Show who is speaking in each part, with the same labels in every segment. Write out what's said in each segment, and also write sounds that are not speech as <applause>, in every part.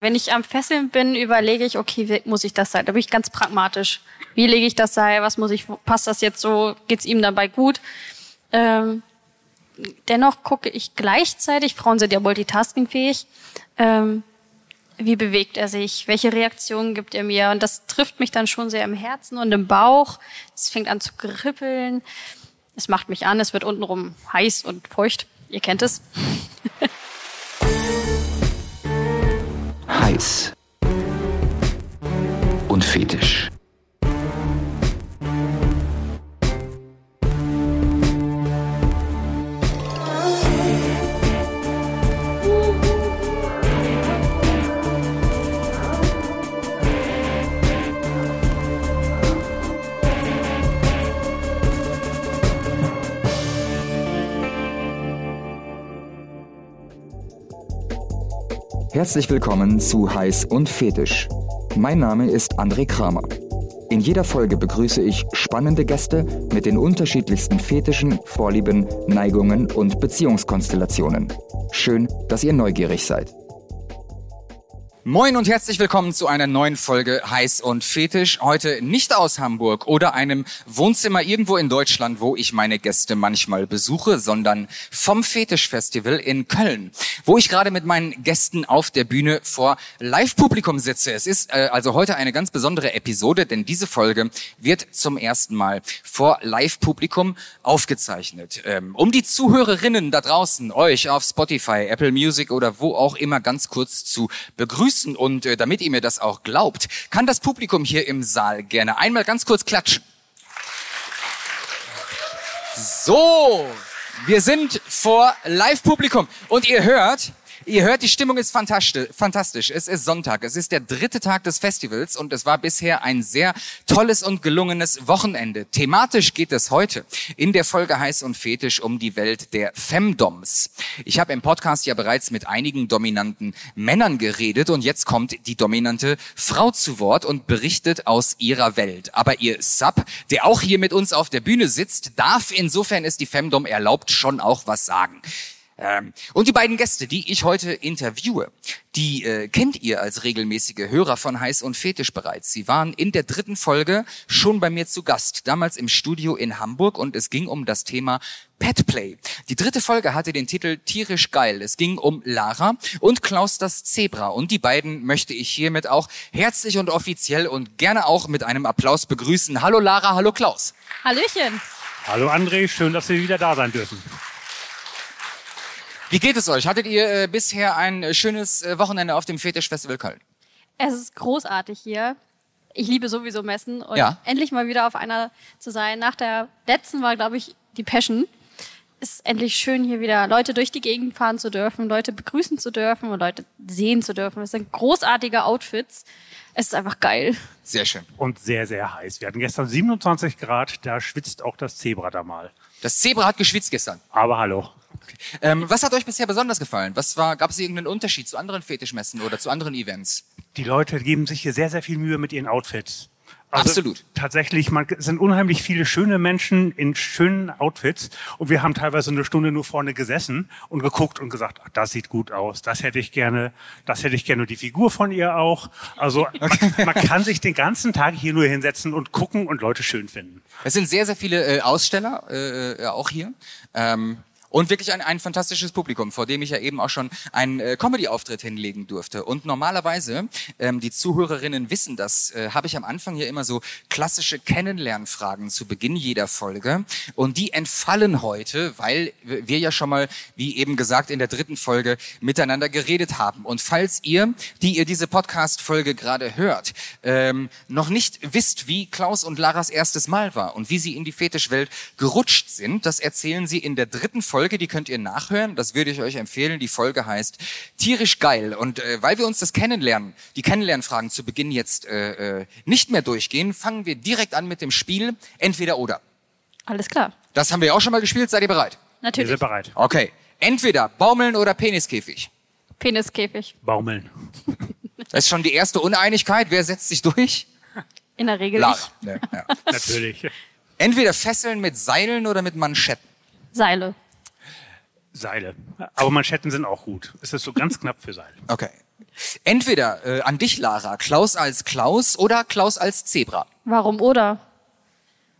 Speaker 1: Wenn ich am Fesseln bin, überlege ich, okay, wie muss ich das sein? Da bin ich ganz pragmatisch. Wie lege ich das Seil? Was muss ich, passt das jetzt so? Geht's ihm dabei gut? Ähm, dennoch gucke ich gleichzeitig, Frauen sind ja multitaskingfähig, ähm, wie bewegt er sich? Welche Reaktionen gibt er mir? Und das trifft mich dann schon sehr im Herzen und im Bauch. Es fängt an zu kribbeln. Es macht mich an, es wird untenrum heiß und feucht. Ihr kennt es. <laughs>
Speaker 2: heiß und fetisch. Herzlich willkommen zu Heiß und Fetisch. Mein Name ist André Kramer. In jeder Folge begrüße ich spannende Gäste mit den unterschiedlichsten Fetischen, Vorlieben, Neigungen und Beziehungskonstellationen. Schön, dass ihr neugierig seid.
Speaker 3: Moin und herzlich willkommen zu einer neuen Folge Heiß und Fetisch. Heute nicht aus Hamburg oder einem Wohnzimmer irgendwo in Deutschland, wo ich meine Gäste manchmal besuche, sondern vom Fetischfestival in Köln, wo ich gerade mit meinen Gästen auf der Bühne vor Live-Publikum sitze. Es ist äh, also heute eine ganz besondere Episode, denn diese Folge wird zum ersten Mal vor Live-Publikum aufgezeichnet. Ähm, um die Zuhörerinnen da draußen, euch auf Spotify, Apple Music oder wo auch immer ganz kurz zu begrüßen, begrüßen und äh, damit ihr mir das auch glaubt, kann das Publikum hier im Saal gerne einmal ganz kurz klatschen. So, wir sind vor Live-Publikum und ihr hört, Ihr hört, die Stimmung ist fantastisch. Es ist Sonntag. Es ist der dritte Tag des Festivals und es war bisher ein sehr tolles und gelungenes Wochenende. Thematisch geht es heute in der Folge Heiß und Fetisch um die Welt der Femdoms. Ich habe im Podcast ja bereits mit einigen dominanten Männern geredet und jetzt kommt die dominante Frau zu Wort und berichtet aus ihrer Welt. Aber ihr Sub, der auch hier mit uns auf der Bühne sitzt, darf insofern ist die Femdom erlaubt schon auch was sagen. Ähm, und die beiden Gäste, die ich heute interviewe, die äh, kennt ihr als regelmäßige Hörer von Heiß und Fetisch bereits. Sie waren in der dritten Folge schon bei mir zu Gast, damals im Studio in Hamburg und es ging um das Thema Petplay. Die dritte Folge hatte den Titel Tierisch geil. Es ging um Lara und Klaus das Zebra und die beiden möchte ich hiermit auch herzlich und offiziell und gerne auch mit einem Applaus begrüßen. Hallo Lara, hallo Klaus.
Speaker 1: Hallöchen.
Speaker 4: Hallo André, schön, dass Sie wieder da sein dürfen.
Speaker 3: Wie geht es euch? Hattet ihr äh, bisher ein äh, schönes äh, Wochenende auf dem Fetischfestival Köln?
Speaker 1: Es ist großartig hier. Ich liebe sowieso Messen und
Speaker 3: ja.
Speaker 1: endlich mal wieder auf einer zu sein. Nach der letzten war, glaube ich, die Passion. Ist endlich schön, hier wieder Leute durch die Gegend fahren zu dürfen, Leute begrüßen zu dürfen und Leute sehen zu dürfen. Es sind großartige Outfits. Es ist einfach geil.
Speaker 3: Sehr schön.
Speaker 4: Und sehr, sehr heiß. Wir hatten gestern 27 Grad, da schwitzt auch das Zebra da mal.
Speaker 3: Das Zebra hat geschwitzt gestern.
Speaker 4: Aber hallo.
Speaker 3: Okay. Ähm, was hat euch bisher besonders gefallen? Was war, gab es irgendeinen Unterschied zu anderen Fetischmessen oder zu anderen Events?
Speaker 4: Die Leute geben sich hier sehr, sehr viel Mühe mit ihren Outfits.
Speaker 3: Also Absolut.
Speaker 4: Tatsächlich, man, es sind unheimlich viele schöne Menschen in schönen Outfits und wir haben teilweise eine Stunde nur vorne gesessen und geguckt und gesagt, ach, das sieht gut aus, das hätte ich gerne, das hätte ich gerne die Figur von ihr auch. Also okay. <laughs> man, man, kann sich den ganzen Tag hier nur hinsetzen und gucken und Leute schön finden.
Speaker 3: Es sind sehr, sehr viele äh, Aussteller äh, äh auch hier. Ähm, und wirklich ein, ein fantastisches Publikum, vor dem ich ja eben auch schon einen äh, Comedy-Auftritt hinlegen durfte. Und normalerweise, ähm, die Zuhörerinnen wissen das, äh, habe ich am Anfang hier immer so klassische Kennenlernfragen zu Beginn jeder Folge. Und die entfallen heute, weil wir ja schon mal, wie eben gesagt, in der dritten Folge miteinander geredet haben. Und falls ihr, die ihr diese Podcast-Folge gerade hört, ähm, noch nicht wisst, wie Klaus und Laras erstes Mal war und wie sie in die Fetischwelt gerutscht sind, das erzählen sie in der dritten Folge Folge, die könnt ihr nachhören. Das würde ich euch empfehlen. Die Folge heißt Tierisch geil. Und äh, weil wir uns das Kennenlernen, die Kennenlernfragen zu Beginn jetzt äh, äh, nicht mehr durchgehen, fangen wir direkt an mit dem Spiel Entweder oder.
Speaker 1: Alles klar.
Speaker 3: Das haben wir auch schon mal gespielt. Seid ihr bereit?
Speaker 1: Natürlich.
Speaker 4: Wir sind bereit.
Speaker 3: Okay. Entweder Baumeln oder Peniskäfig.
Speaker 1: Peniskäfig.
Speaker 4: Baumeln.
Speaker 3: Das <laughs> ist schon die erste Uneinigkeit. Wer setzt sich durch?
Speaker 1: In der Regel
Speaker 3: Lara.
Speaker 1: ich.
Speaker 3: Nee, ja.
Speaker 4: Natürlich.
Speaker 3: Entweder Fesseln mit Seilen oder mit Manschetten.
Speaker 1: Seile.
Speaker 4: Seile. Aber Manschetten sind auch gut. Es ist so ganz knapp für Seile. <laughs>
Speaker 3: Okay. Entweder äh, an dich, Lara, Klaus als Klaus oder Klaus als Zebra.
Speaker 1: Warum oder?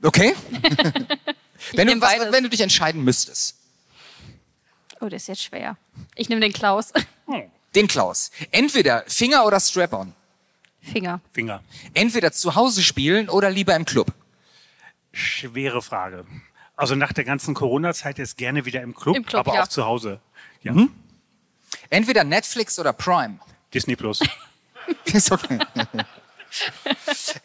Speaker 3: Okay? <laughs> <laughs> wenn, du, was, wenn du dich entscheiden müsstest.
Speaker 1: Oh, das ist jetzt schwer. Ich nehme den Klaus.
Speaker 3: Den Klaus. Entweder Finger oder Strap-on.
Speaker 1: Finger.
Speaker 4: Finger.
Speaker 3: Entweder zu Hause spielen oder lieber im Club.
Speaker 4: Schwere Frage. Also nach der ganzen Corona-Zeit jetzt gerne wieder im Club,
Speaker 1: Im Club,
Speaker 4: aber
Speaker 1: ja.
Speaker 4: auch zu Hause. Ja.
Speaker 3: Entweder Netflix oder Prime.
Speaker 4: Disney Plus. <laughs>
Speaker 3: Ist okay.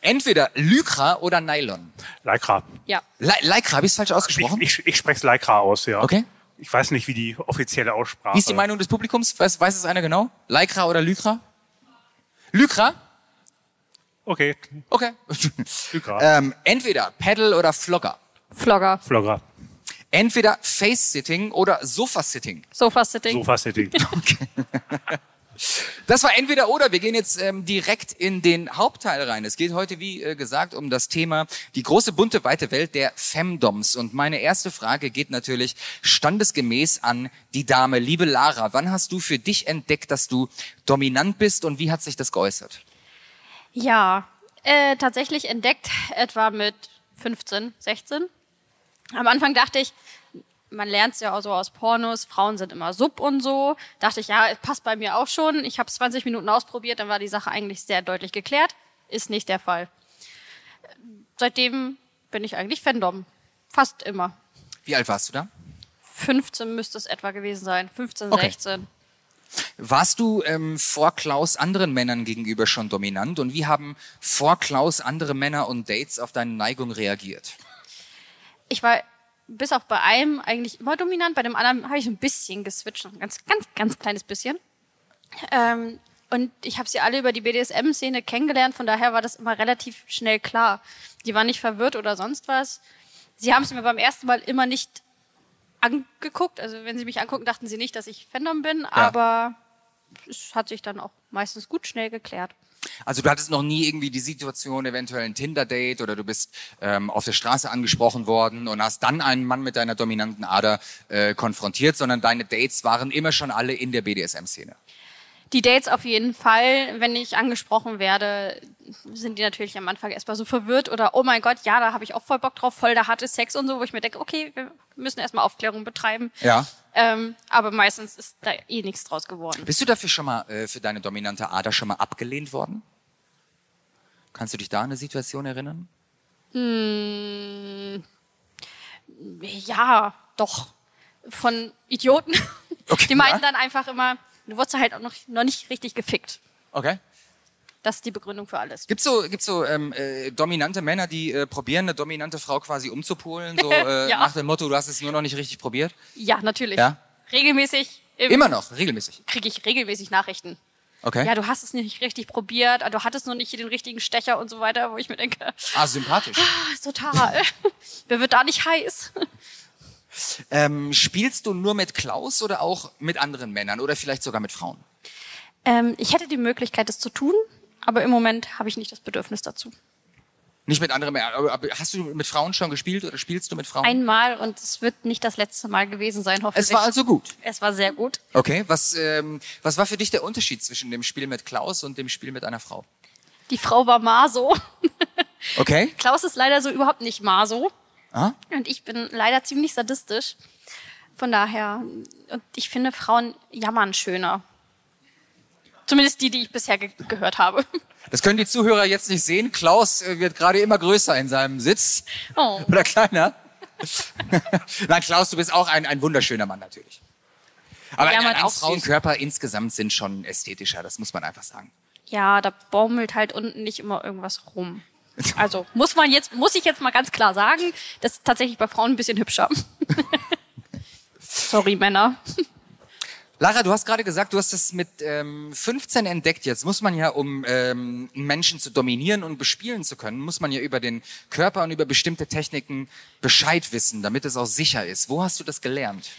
Speaker 3: Entweder Lycra oder Nylon.
Speaker 4: Lycra.
Speaker 1: Ja.
Speaker 3: Le Lycra, habe ich es falsch
Speaker 4: Ich,
Speaker 3: ausgesprochen?
Speaker 4: ich, ich spreche Lycra aus, ja.
Speaker 3: Okay.
Speaker 4: Ich weiß nicht, wie die offizielle Aussprache.
Speaker 3: Wie ist die Meinung des Publikums? Weiß, weiß es einer genau? Lycra oder Lycra? Lycra?
Speaker 4: Okay,
Speaker 3: Okay.
Speaker 4: Lycra.
Speaker 3: ähm, entweder Pedal oder Flogger.
Speaker 1: Flogger.
Speaker 4: Flogger.
Speaker 3: Entweder Face-Sitting oder Sofa-Sitting.
Speaker 1: Sofa-Sitting.
Speaker 4: Sofa-Sitting. <laughs> <laughs>
Speaker 3: Das war entweder oder. Wir gehen jetzt ähm, direkt in den Hauptteil rein. Es geht heute, wie äh, gesagt, um das Thema die große, bunte, weite Welt der Femdoms. Und meine erste Frage geht natürlich standesgemäß an die Dame. Liebe Lara, wann hast du für dich entdeckt, dass du dominant bist und wie hat sich das geäußert?
Speaker 1: Ja, äh, tatsächlich entdeckt, etwa mit 15, 16. Am Anfang dachte ich, man lernt es ja auch so aus Pornos, Frauen sind immer sub und so. Dachte ich, ja, passt bei mir auch schon. Ich habe es 20 Minuten ausprobiert, dann war die Sache eigentlich sehr deutlich geklärt. Ist nicht der Fall. Seitdem bin ich eigentlich Fandom. Fast immer.
Speaker 3: Wie alt warst du da?
Speaker 1: 15 müsste es etwa gewesen sein. 15,
Speaker 3: Okay.
Speaker 1: 16.
Speaker 3: Warst du ähm, vor Klaus anderen Männern gegenüber schon dominant und wie haben vor Klaus andere Männer und Dates auf deine Neigung reagiert?
Speaker 1: Ich war bis auf bei einem eigentlich immer dominant, bei dem anderen habe ich so ein bisschen geswitcht, ein ganz, ganz, ganz kleines bisschen. Ähm, und ich habe sie alle über die BDSM-Szene kennengelernt, von daher war das immer relativ schnell klar. Die waren nicht verwirrt oder sonst was. Sie haben es mir beim ersten Mal immer nicht angeguckt. Also wenn sie mich angucken, dachten sie nicht, dass ich Fandom bin, aber es hat sich dann auch meistens gut schnell geklärt.
Speaker 3: Also du hattest noch nie irgendwie die Situation, eventuell ein Tinder-Date oder du bist ähm, auf der Straße angesprochen worden und hast dann einen Mann mit deiner dominanten Ader äh, konfrontiert, sondern deine Dates waren immer schon alle in der BDSM-Szene.
Speaker 1: Die Dates auf jeden Fall, wenn ich angesprochen werde, sind die natürlich am Anfang erstmal so verwirrt oder oh mein Gott, ja, da habe ich auch voll Bock drauf, voll der harte Sex und so, wo ich mir denke, okay, wir müssen erstmal Aufklärung betreiben.
Speaker 3: Ja.
Speaker 1: Ähm, aber meistens ist da eh nichts draus geworden.
Speaker 3: Bist du dafür schon mal äh, für deine dominante Ader schon mal abgelehnt worden? Kannst du dich da an eine Situation erinnern?
Speaker 1: Ja, doch. Von Idioten.
Speaker 3: Okay,
Speaker 1: die meinten
Speaker 3: ja.
Speaker 1: dann einfach immer, du wurdest halt auch noch, noch nicht richtig gefickt.
Speaker 3: Okay.
Speaker 1: Das ist die Begründung für alles.
Speaker 3: Gibt's so, gibt's so ähm, äh, dominante Männer, die äh, probieren, eine dominante Frau quasi umzupolen, so <laughs> äh,
Speaker 1: Ja.
Speaker 3: nach dem Motto, du hast es nur noch nicht richtig probiert?
Speaker 1: Ja, natürlich.
Speaker 3: Ja?
Speaker 1: Regelmäßig
Speaker 3: Immer noch, regelmäßig.
Speaker 1: kriege ich regelmäßig Nachrichten.
Speaker 3: Okay.
Speaker 1: Ja, du hast es nicht richtig probiert, du hattest noch nicht den richtigen Stecher und so weiter, wo ich mir denke,
Speaker 3: Ah, sympathisch.
Speaker 1: ah, <laughs> total. <laughs> Wer wird da nicht heiß?
Speaker 3: Ähm, spielst du nur mit Klaus oder auch mit anderen Männern oder vielleicht sogar mit Frauen?
Speaker 1: Ähm, ich hätte die Möglichkeit, das zu tun, aber im Moment habe ich nicht das Bedürfnis dazu.
Speaker 3: Nicht mit anderen Männern, aber hast du mit Frauen schon gespielt oder spielst du mit Frauen?
Speaker 1: Einmal und es wird nicht das letzte Mal gewesen sein, hoffentlich.
Speaker 3: es war also gut.
Speaker 1: es war sehr gut.
Speaker 3: Okay, was, ähm, was war für dich der Unterschied zwischen dem Spiel mit Klaus und dem Spiel mit einer Frau?
Speaker 1: Die Frau war Maso.
Speaker 3: Okay. <laughs>
Speaker 1: Klaus ist leider so überhaupt nicht Maso.
Speaker 3: Ah?
Speaker 1: Und ich bin leider ziemlich sadistisch. Von daher, und ich finde Frauen jammern schöner. Zumindest die, die ich bisher ge gehört habe. <laughs>
Speaker 3: Das können die Zuhörer jetzt nicht sehen. Klaus äh, wird gerade immer größer in seinem Sitz.
Speaker 1: Oh. <laughs>
Speaker 3: Oder kleiner. <laughs> Nein, Klaus, du bist auch ein, ein wunderschöner Mann natürlich. Aber
Speaker 1: Ja,
Speaker 3: ein,
Speaker 1: auch süß.
Speaker 3: Frauenkörper insgesamt sind schon ästhetischer, das muss man einfach sagen.
Speaker 1: Ja, da baumelt halt unten nicht immer irgendwas rum. <laughs> Also muss man jetzt, muss ich jetzt mal ganz klar sagen, das ist tatsächlich bei Frauen ein bisschen hübscher. <laughs> Sorry, Männer.
Speaker 3: Lara, du hast gerade gesagt, du hast es mit ähm, 15 entdeckt. Jetzt muss man ja, um ähm, Menschen zu dominieren und bespielen zu können, muss man ja über den Körper und über bestimmte Techniken Bescheid wissen, damit es auch sicher ist. Wo hast du das gelernt?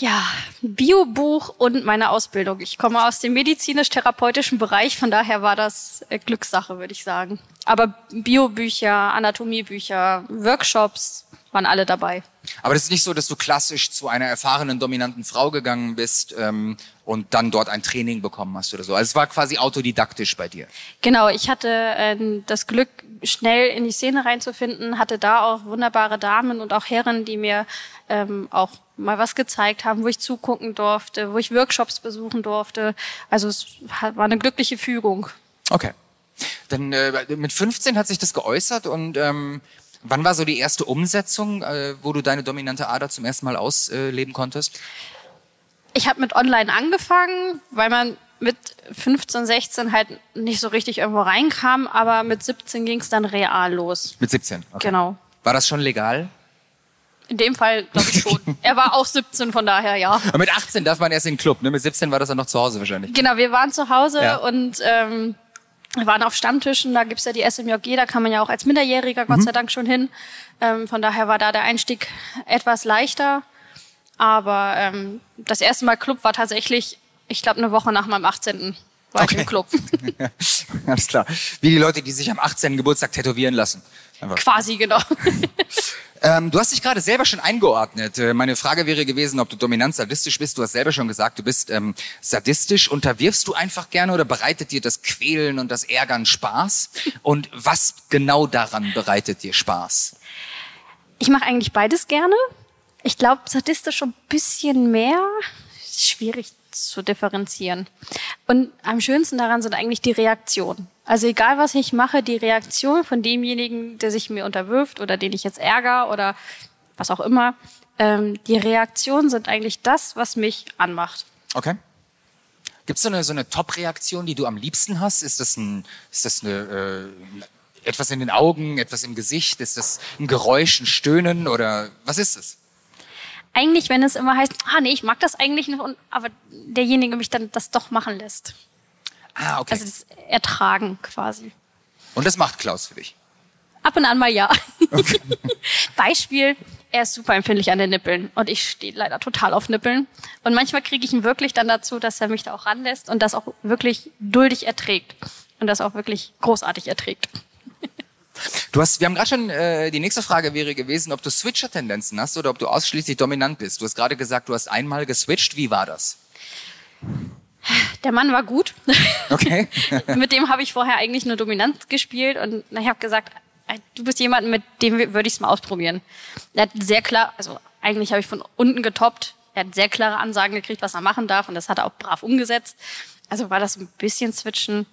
Speaker 1: Ja, Biobuch und meine Ausbildung. Ich komme aus dem medizinisch-therapeutischen Bereich, von daher war das äh, Glückssache, würde ich sagen. Aber Biobücher, Anatomiebücher, Workshops waren alle dabei.
Speaker 3: Aber das ist nicht so, dass du klassisch zu einer erfahrenen, dominanten Frau gegangen bist ähm, und dann dort ein Training bekommen hast oder so. Also es war quasi autodidaktisch bei dir.
Speaker 1: Genau, ich hatte äh, das Glück, schnell in die Szene reinzufinden, hatte da auch wunderbare Damen und auch Herren, die mir ähm, auch mal was gezeigt haben, wo ich zugucken durfte, wo ich Workshops besuchen durfte. Also es war eine glückliche Fügung.
Speaker 3: Okay. Dann äh, mit 15 hat sich das geäußert und ähm, wann war so die erste Umsetzung, äh, wo du deine dominante Ader zum ersten Mal ausleben konntest?
Speaker 1: Ich habe mit Online angefangen, weil man mit 15, 16 halt nicht so richtig irgendwo reinkam, aber mit 17 ging es dann real los.
Speaker 3: Mit 17?
Speaker 1: Okay. Genau.
Speaker 3: War das schon legal?
Speaker 1: In dem Fall glaube ich schon. <laughs> er war auch 17, von daher ja.
Speaker 3: Aber mit 18 darf man erst in den Club, ne? Mit 17 war das dann noch zu Hause wahrscheinlich.
Speaker 1: Genau, wir waren zu Hause
Speaker 3: Ja.
Speaker 1: und ähm, wir waren auf Stammtischen, da gibt's ja die SMJG, da kann man ja auch als Minderjähriger Gott sei Dank schon hin. Ähm, von daher war da der Einstieg etwas leichter. Aber ähm, das erste Mal Club war tatsächlich, ich glaube, eine Woche nach meinem 18. war ich
Speaker 3: Okay.
Speaker 1: im Club. <laughs>
Speaker 3: Alles klar. Wie die Leute, die sich am 18. Geburtstag tätowieren lassen. Einfach.
Speaker 1: Quasi, genau. <laughs>
Speaker 3: Ähm, du hast dich gerade selber schon eingeordnet. Äh, meine Frage wäre gewesen, ob du dominant sadistisch bist. Du hast selber schon gesagt, du bist ähm, sadistisch. Unterwirfst du einfach gerne oder bereitet dir das Quälen und das Ärgern Spaß? Und was genau daran bereitet dir Spaß?
Speaker 1: Ich mache eigentlich beides gerne. Ich glaube, sadistisch ein bisschen mehr. Schwierig zu differenzieren. Und am schönsten daran sind eigentlich die Reaktionen. Also egal, was ich mache, die Reaktion von demjenigen, der sich mir unterwirft oder den ich jetzt ärgere oder was auch immer, ähm, die Reaktionen sind eigentlich das, was mich anmacht.
Speaker 3: Okay. Gibt es so eine, so eine Top-Reaktion, die du am liebsten hast? Ist das, ein, ist das eine, äh, etwas in den Augen, etwas im Gesicht? Ist das ein Geräusch, ein Stöhnen oder was ist es?
Speaker 1: Eigentlich, wenn es immer heißt, ah nee, ich mag das eigentlich nicht, und, aber derjenige mich dann das doch machen lässt.
Speaker 3: Ah, okay.
Speaker 1: Also das Ertragen quasi.
Speaker 3: Und das macht Klaus für dich.
Speaker 1: Ab und an mal ja. <laughs> Beispiel, er ist super empfindlich an den Nippeln und ich stehe leider total auf Nippeln. Und manchmal kriege ich ihn wirklich dann dazu, dass er mich da auch ranlässt und das auch wirklich duldig erträgt. Und das auch wirklich großartig erträgt.
Speaker 3: Du hast, wir haben gerade schon, äh, die nächste Frage wäre gewesen, ob du Switcher-Tendenzen hast oder ob du ausschließlich dominant bist. Du hast gerade gesagt, du hast einmal geswitcht. Wie war das?
Speaker 1: Der Mann war gut.
Speaker 3: Okay. <laughs>
Speaker 1: mit dem habe ich vorher eigentlich nur Dominanz gespielt und ich habe gesagt, ey, du bist jemand, mit dem würde ich es mal ausprobieren. Er hat sehr klar, also eigentlich habe ich von unten getoppt. Er hat sehr klare Ansagen gekriegt, was er machen darf und das hat er auch brav umgesetzt. Also war das ein bisschen Switchen.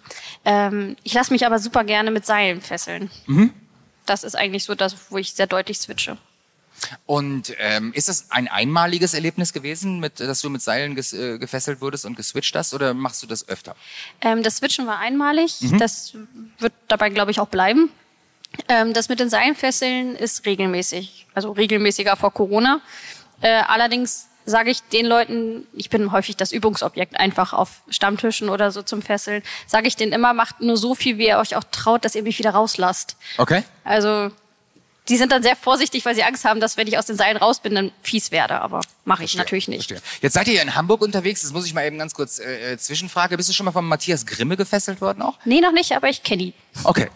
Speaker 1: Ähm, ich lasse mich aber super gerne mit Seilen fesseln. Das ist eigentlich so das, wo ich sehr deutlich switche.
Speaker 3: Und ähm, ist das ein einmaliges Erlebnis gewesen, mit, dass du mit Seilen ges, äh, gefesselt wurdest und geswitcht hast, oder machst du das öfter?
Speaker 1: Ähm, das Switchen war einmalig. Das wird dabei, glaube ich, auch bleiben. Ähm, das mit den Seilenfesseln ist regelmäßig, also regelmäßiger vor Corona. Äh, allerdings sage ich den Leuten, ich bin häufig das Übungsobjekt einfach auf Stammtischen oder so zum Fesseln, sage ich denen immer, macht nur so viel, wie ihr euch auch traut, dass ihr mich wieder rauslasst.
Speaker 3: Okay.
Speaker 1: Also die sind dann sehr vorsichtig, weil sie Angst haben, dass wenn ich aus den Seilen raus bin, dann fies werde. Aber mache ich natürlich nicht.
Speaker 3: Verstehe. Jetzt seid ihr ja in Hamburg unterwegs. Das muss ich mal eben ganz kurz äh, äh, Zwischenfrage. Bist du schon mal von Matthias Grimme gefesselt worden auch?
Speaker 1: Nee, noch nicht, aber ich kenne ihn.
Speaker 3: Okay.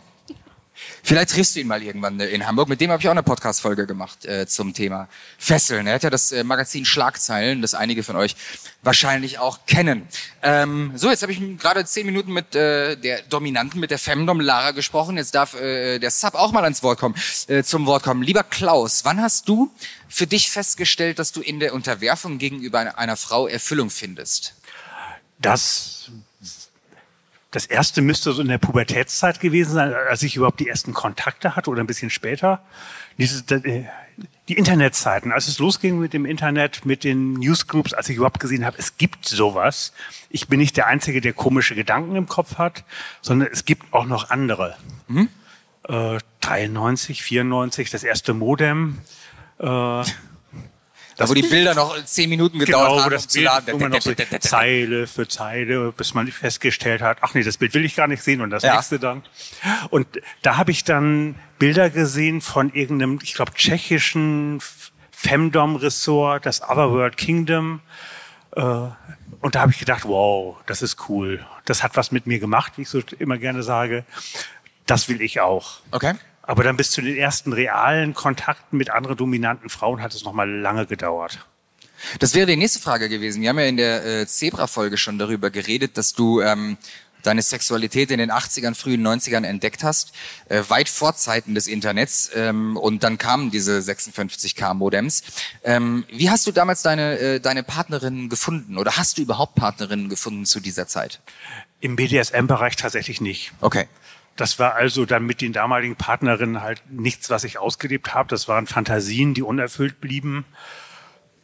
Speaker 3: Vielleicht triffst du ihn mal irgendwann äh, in Hamburg. Mit dem habe ich auch eine Podcast-Folge gemacht äh, zum Thema Fesseln. Er hat ja das äh, Magazin Schlagzeilen, das einige von euch wahrscheinlich auch kennen. Ähm, so, jetzt habe ich gerade zehn Minuten mit äh, der Dominanten, mit der Femdom Lara gesprochen. Jetzt darf äh, der Sub auch mal ans Wort kommen, äh, zum Wort kommen. Lieber Klaus, wann hast du für dich festgestellt, dass du in der Unterwerfung gegenüber einer, einer Frau Erfüllung findest?
Speaker 4: Das, das erste müsste so in der Pubertätszeit gewesen sein, als ich überhaupt die ersten Kontakte hatte oder ein bisschen später. Diese, äh, die Internetzeiten, als es losging mit dem Internet, mit den Newsgroups, als ich überhaupt gesehen habe, es gibt sowas. Ich bin nicht der Einzige, der komische Gedanken im Kopf hat, sondern es gibt auch noch andere. Äh, 93, 94, das erste Modem. Äh, <laughs>
Speaker 3: Da wo die Bilder noch zehn Minuten gedauert
Speaker 4: Genau,
Speaker 3: haben,
Speaker 4: das
Speaker 3: um zu
Speaker 4: Bild,
Speaker 3: laden.
Speaker 4: wo man noch so Zeile für Zeile, bis man festgestellt hat, ach nee, das Bild will ich gar nicht sehen und das
Speaker 3: Ja.
Speaker 4: nächste dann. Und da habe ich dann Bilder gesehen von irgendeinem, ich glaube, tschechischen Femdom-Ressort, das Otherworld Kingdom. Äh, Und da habe ich gedacht, wow, das ist cool. Das hat was mit mir gemacht, wie ich so immer gerne sage. Das will ich auch.
Speaker 3: Okay.
Speaker 4: Aber dann bis zu den ersten realen Kontakten mit anderen dominanten Frauen hat es nochmal lange gedauert.
Speaker 3: Das wäre die nächste Frage gewesen. Wir haben ja in der äh, Zebra-Folge schon darüber geredet, dass du ähm, deine Sexualität in den 80ern, frühen 90ern entdeckt hast, äh, weit vor Zeiten des Internets ähm, und dann kamen diese 56k Modems. Ähm, wie hast du damals deine, äh, deine Partnerinnen gefunden oder hast du überhaupt Partnerinnen gefunden zu dieser Zeit?
Speaker 4: Im BDSM-Bereich tatsächlich nicht.
Speaker 3: Okay.
Speaker 4: Das war also dann mit den damaligen Partnerinnen halt nichts, was ich ausgelebt habe. Das waren Fantasien, die unerfüllt blieben.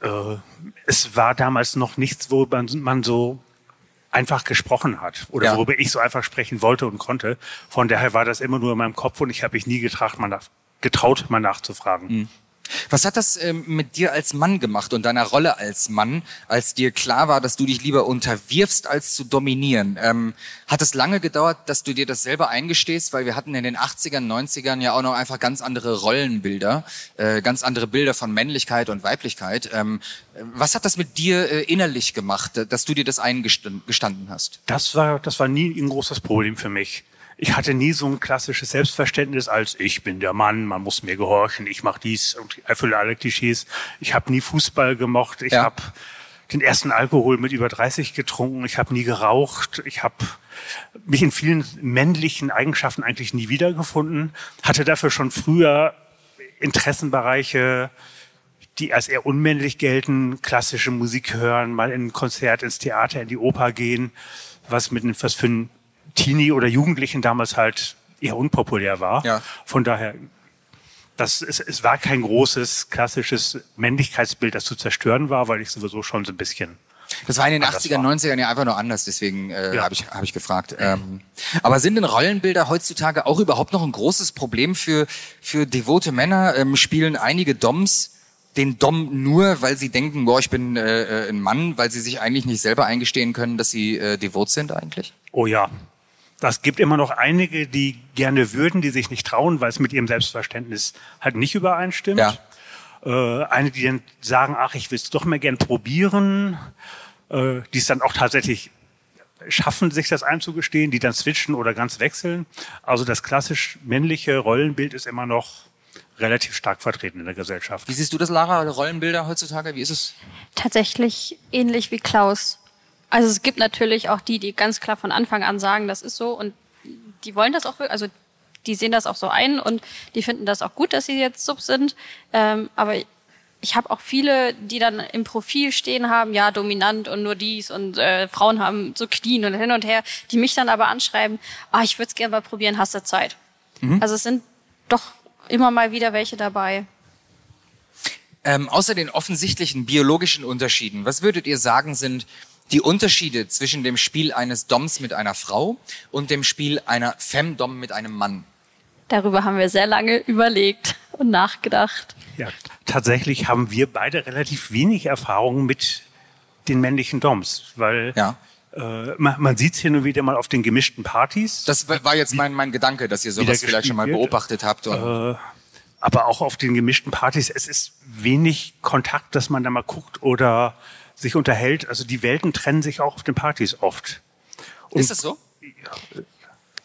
Speaker 4: Äh, es war damals noch nichts, wo man, so einfach gesprochen hat oder
Speaker 3: Ja.
Speaker 4: worüber ich so einfach sprechen wollte und konnte. Von daher war das immer nur in meinem Kopf und ich habe mich nie getraut, mal, nach, getraut, mal nachzufragen.
Speaker 3: Was hat das ähm, mit dir als Mann gemacht und deiner Rolle als Mann, als dir klar war, dass du dich lieber unterwirfst, als zu dominieren? Ähm, hat es lange gedauert, dass du dir das selber eingestehst? Weil wir hatten in den 80ern, 90ern ja auch noch einfach ganz andere Rollenbilder, äh, ganz andere Bilder von Männlichkeit und Weiblichkeit. Ähm, was hat das mit dir äh, innerlich gemacht, dass du dir das eingestanden hast?
Speaker 4: Das war, das war nie ein großes Problem für mich. Ich hatte nie so ein klassisches Selbstverständnis als ich bin der Mann, man muss mir gehorchen, ich mache dies und erfülle alle Klischees. Ich habe nie Fußball gemocht, ich
Speaker 3: Ja.
Speaker 4: habe den ersten Alkohol mit über 30 getrunken, ich habe nie geraucht, ich habe mich in vielen männlichen Eigenschaften eigentlich nie wiedergefunden, hatte dafür schon früher Interessenbereiche, die als eher unmännlich gelten, klassische Musik hören, mal in ein Konzert, ins Theater, in die Oper gehen, was mit einem- was für einen Teenie oder Jugendlichen damals halt eher unpopulär war.
Speaker 3: Ja.
Speaker 4: Von daher, das, es, es war kein großes klassisches Männlichkeitsbild, das zu zerstören war, weil ich sowieso schon so ein bisschen
Speaker 3: Das war in den
Speaker 4: Anders
Speaker 3: 80ern,
Speaker 4: war.
Speaker 3: 90ern ja einfach nur anders, deswegen äh,
Speaker 4: Ja.
Speaker 3: habe ich, hab ich gefragt. Ähm, aber sind denn Rollenbilder heutzutage auch überhaupt noch ein großes Problem für, für devote Männer? Ähm, spielen einige Doms den Dom nur, weil sie denken, boah, ich bin äh, äh, ein Mann, weil sie sich eigentlich nicht selber eingestehen können, dass sie äh, devot sind eigentlich?
Speaker 4: Oh ja. Das gibt immer noch einige, die gerne würden, die sich nicht trauen, weil es mit ihrem Selbstverständnis halt nicht übereinstimmt.
Speaker 3: Ja.
Speaker 4: Äh, eine, die dann sagen, ach, ich will es doch mal gern probieren, äh, die es dann auch tatsächlich schaffen, sich das einzugestehen, die dann switchen oder ganz wechseln. Also das klassisch männliche Rollenbild ist immer noch relativ stark vertreten in der Gesellschaft.
Speaker 3: Wie siehst du das, Lara, Rollenbilder heutzutage? Wie ist es?
Speaker 1: Tatsächlich ähnlich wie Klaus. Also es gibt natürlich auch die, die ganz klar von Anfang an sagen, das ist so und die wollen das auch, wirklich- also die sehen das auch so ein und die finden das auch gut, dass sie jetzt Sub sind. Ähm, aber ich habe auch viele, die dann im Profil stehen haben, ja, dominant und nur dies und äh, Frauen haben so Knien und hin und her, die mich dann aber anschreiben, ah, ich würde es gerne mal probieren, hast du Zeit? Also es sind doch immer mal wieder welche dabei.
Speaker 3: Ähm, außer den offensichtlichen biologischen Unterschieden, was würdet ihr sagen, sind die Unterschiede zwischen dem Spiel eines Doms mit einer Frau und dem Spiel einer Femdom mit einem Mann?
Speaker 1: Darüber haben wir sehr lange überlegt und nachgedacht.
Speaker 4: Ja, tatsächlich haben wir beide relativ wenig Erfahrung mit den männlichen Doms, weil
Speaker 3: Ja.
Speaker 4: äh, man, man sieht es hier nur wieder mal auf den gemischten Partys.
Speaker 3: Das war jetzt mein, mein Gedanke, dass ihr sowas vielleicht schon mal beobachtet habt. Und
Speaker 4: aber auch auf den gemischten Partys, es ist wenig Kontakt, dass man da mal guckt oder sich unterhält. Also die Welten trennen sich auch auf den Partys oft.
Speaker 3: ist das so?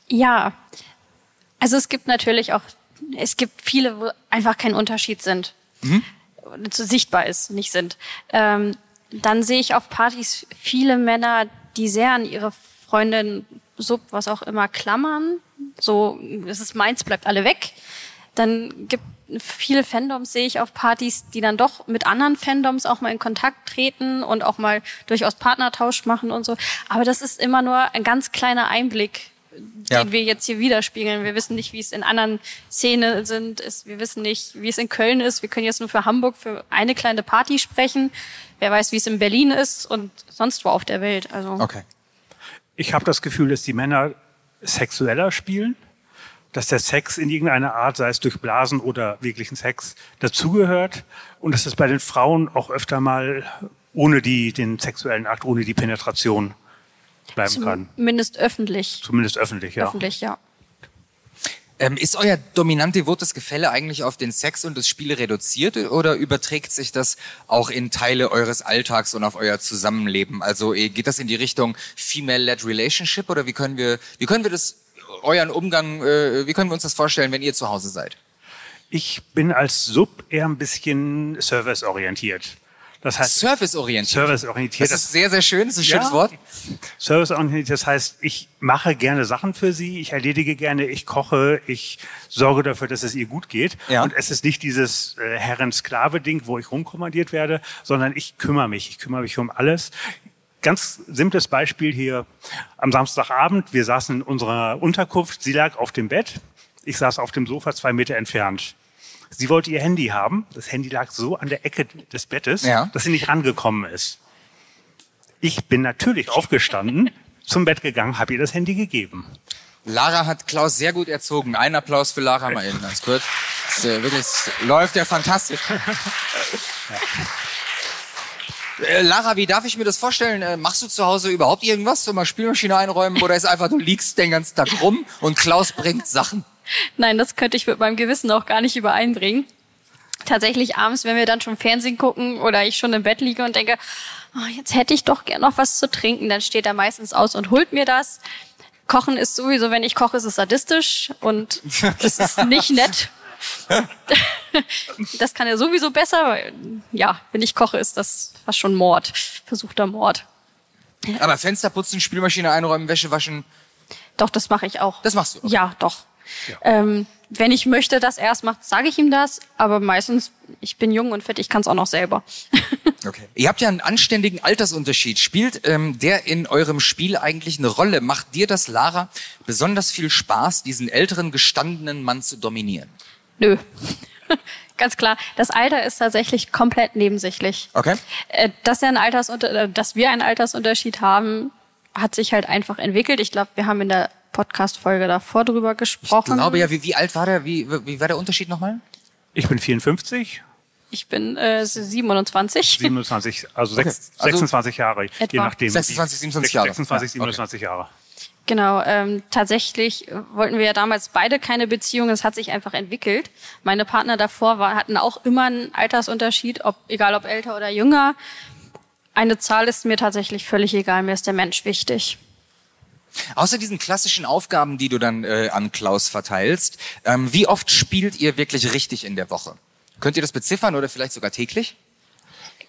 Speaker 1: Ja, also es gibt natürlich auch, es gibt viele, wo einfach kein Unterschied sind, so sichtbar ist, nicht sind. Ähm, dann sehe ich auf Partys viele Männer, die sehr an ihre Freundin, Sub, was auch immer, klammern. So, es ist meins, bleibt alle weg. Dann gibt viele Fandoms, sehe ich auf Partys, die dann doch mit anderen Fandoms auch mal in Kontakt treten und auch mal durchaus Partnertausch machen und so. Aber das ist immer nur ein ganz kleiner Einblick,
Speaker 3: Ja.
Speaker 1: den wir jetzt hier widerspiegeln. Wir wissen nicht, wie es in anderen Szenen sind. Wir wissen nicht, wie es in Köln ist. Wir können jetzt nur für Hamburg für eine kleine Party sprechen. Wer weiß, wie es in Berlin ist und sonst wo auf der Welt. Also
Speaker 3: Okay.
Speaker 4: Ich habe das Gefühl, dass die Männer sexueller spielen, dass der Sex in irgendeiner Art, sei es durch Blasen oder wirklichen Sex, dazugehört und dass es bei den Frauen auch öfter mal ohne die, den sexuellen Akt, ohne die Penetration bleiben kann.
Speaker 1: zumindest öffentlich.
Speaker 4: Zumindest öffentlich, ja.
Speaker 1: Öffentlich, ja.
Speaker 3: Ähm, ist euer dominant-devotes Gefälle eigentlich auf den Sex und das Spiel reduziert oder überträgt sich das auch in Teile eures Alltags und auf euer Zusammenleben? Also eh, geht das in die Richtung Female-led Relationship oder wie können wir, wie können wir das euren Umgang, äh, wie können wir uns das vorstellen, wenn ihr zu Hause seid?
Speaker 4: Ich bin als Sub eher ein bisschen serviceorientiert. Das heißt,
Speaker 3: Serviceorientiert.
Speaker 4: serviceorientiert.
Speaker 3: Das ist sehr, sehr schön, das ist ein schönes
Speaker 4: Ja.
Speaker 3: Wort.
Speaker 4: Serviceorientiert, das heißt, ich mache gerne Sachen für sie, ich erledige gerne, ich koche, ich sorge dafür, dass es ihr gut geht.
Speaker 3: Ja.
Speaker 4: Und es ist nicht dieses äh, Herren-Sklave-Ding, wo ich rumkommandiert werde, sondern ich kümmere mich. Ich kümmere mich um alles. Ganz simples Beispiel hier am Samstagabend. Wir saßen in unserer Unterkunft. Sie lag auf dem Bett. Ich saß auf dem Sofa zwei Meter entfernt. Sie wollte ihr Handy haben. Das Handy lag so an der Ecke des Bettes,
Speaker 3: Ja.
Speaker 4: dass sie nicht rangekommen ist. Ich bin natürlich aufgestanden, zum Bett gegangen, habe ihr das Handy gegeben.
Speaker 3: Lara hat Klaus sehr gut erzogen. Ein Applaus für Lara mal eben ganz kurz. Das, äh, wirklich, läuft ja fantastisch. <laughs> Äh, Lara, wie darf ich mir das vorstellen? Äh, machst du zu Hause überhaupt irgendwas? So mal Spielmaschine einräumen oder ist einfach, du liegst den ganzen Tag rum und Klaus bringt Sachen?
Speaker 1: Nein, das könnte ich mit meinem Gewissen auch gar nicht übereinbringen. Tatsächlich abends, wenn wir dann schon Fernsehen gucken oder ich schon im Bett liege und denke, oh, jetzt hätte ich doch gern noch was zu trinken, dann steht er meistens aus und holt mir das. Kochen ist sowieso, wenn ich koche, ist es sadistisch und das ist nicht <laughs> nett. <laughs> Das kann er sowieso besser, weil, ja, wenn ich koche, ist das fast schon Mord, versuchter Mord.
Speaker 3: Aber Fenster putzen, Spielmaschine einräumen, Wäsche waschen,
Speaker 1: Doch, das mache ich auch.
Speaker 3: das machst du. Okay.
Speaker 1: Ja, doch. Ähm, wenn ich möchte, dass er es macht, sage ich ihm das. Aber meistens, ich bin jung und fit, ich kann es auch noch selber. <laughs>
Speaker 3: Okay. Ihr habt ja einen anständigen Altersunterschied. Spielt ähm, der in eurem Spiel eigentlich eine Rolle? Macht dir das, Lara, besonders viel Spaß, diesen älteren, gestandenen Mann zu dominieren?
Speaker 1: Nö. <laughs> Ganz klar, das Alter ist tatsächlich komplett nebensächlich.
Speaker 3: Okay.
Speaker 1: Äh, Dass, er einen Altersunter äh, dass wir einen Altersunterschied haben, hat sich halt einfach entwickelt. Ich glaube, wir haben in der Podcast-Folge davor drüber gesprochen.
Speaker 3: Ich glaube ja, wie, wie alt war der? Wie, wie war der Unterschied nochmal?
Speaker 4: Ich bin 54,
Speaker 1: Ich bin äh, 27.
Speaker 4: 27, also,
Speaker 3: Okay.
Speaker 4: sechs,
Speaker 3: Also
Speaker 4: 26 Jahre, je
Speaker 1: etwa.
Speaker 4: nachdem.
Speaker 3: 26,
Speaker 4: wie-
Speaker 3: 27 Jahre.
Speaker 4: 26,
Speaker 3: Ja, okay.
Speaker 4: 27 Jahre.
Speaker 1: Genau, ähm, tatsächlich wollten wir ja damals beide keine Beziehung. Es hat sich einfach entwickelt. Meine Partner davor war, hatten auch immer einen Altersunterschied, ob, egal ob älter oder jünger. Eine Zahl ist mir tatsächlich völlig egal. Mir ist der Mensch wichtig.
Speaker 3: Außer diesen klassischen Aufgaben, die du dann äh, an Klaus verteilst, ähm, wie oft spielt ihr wirklich richtig in der Woche? Könnt ihr das beziffern oder vielleicht sogar täglich?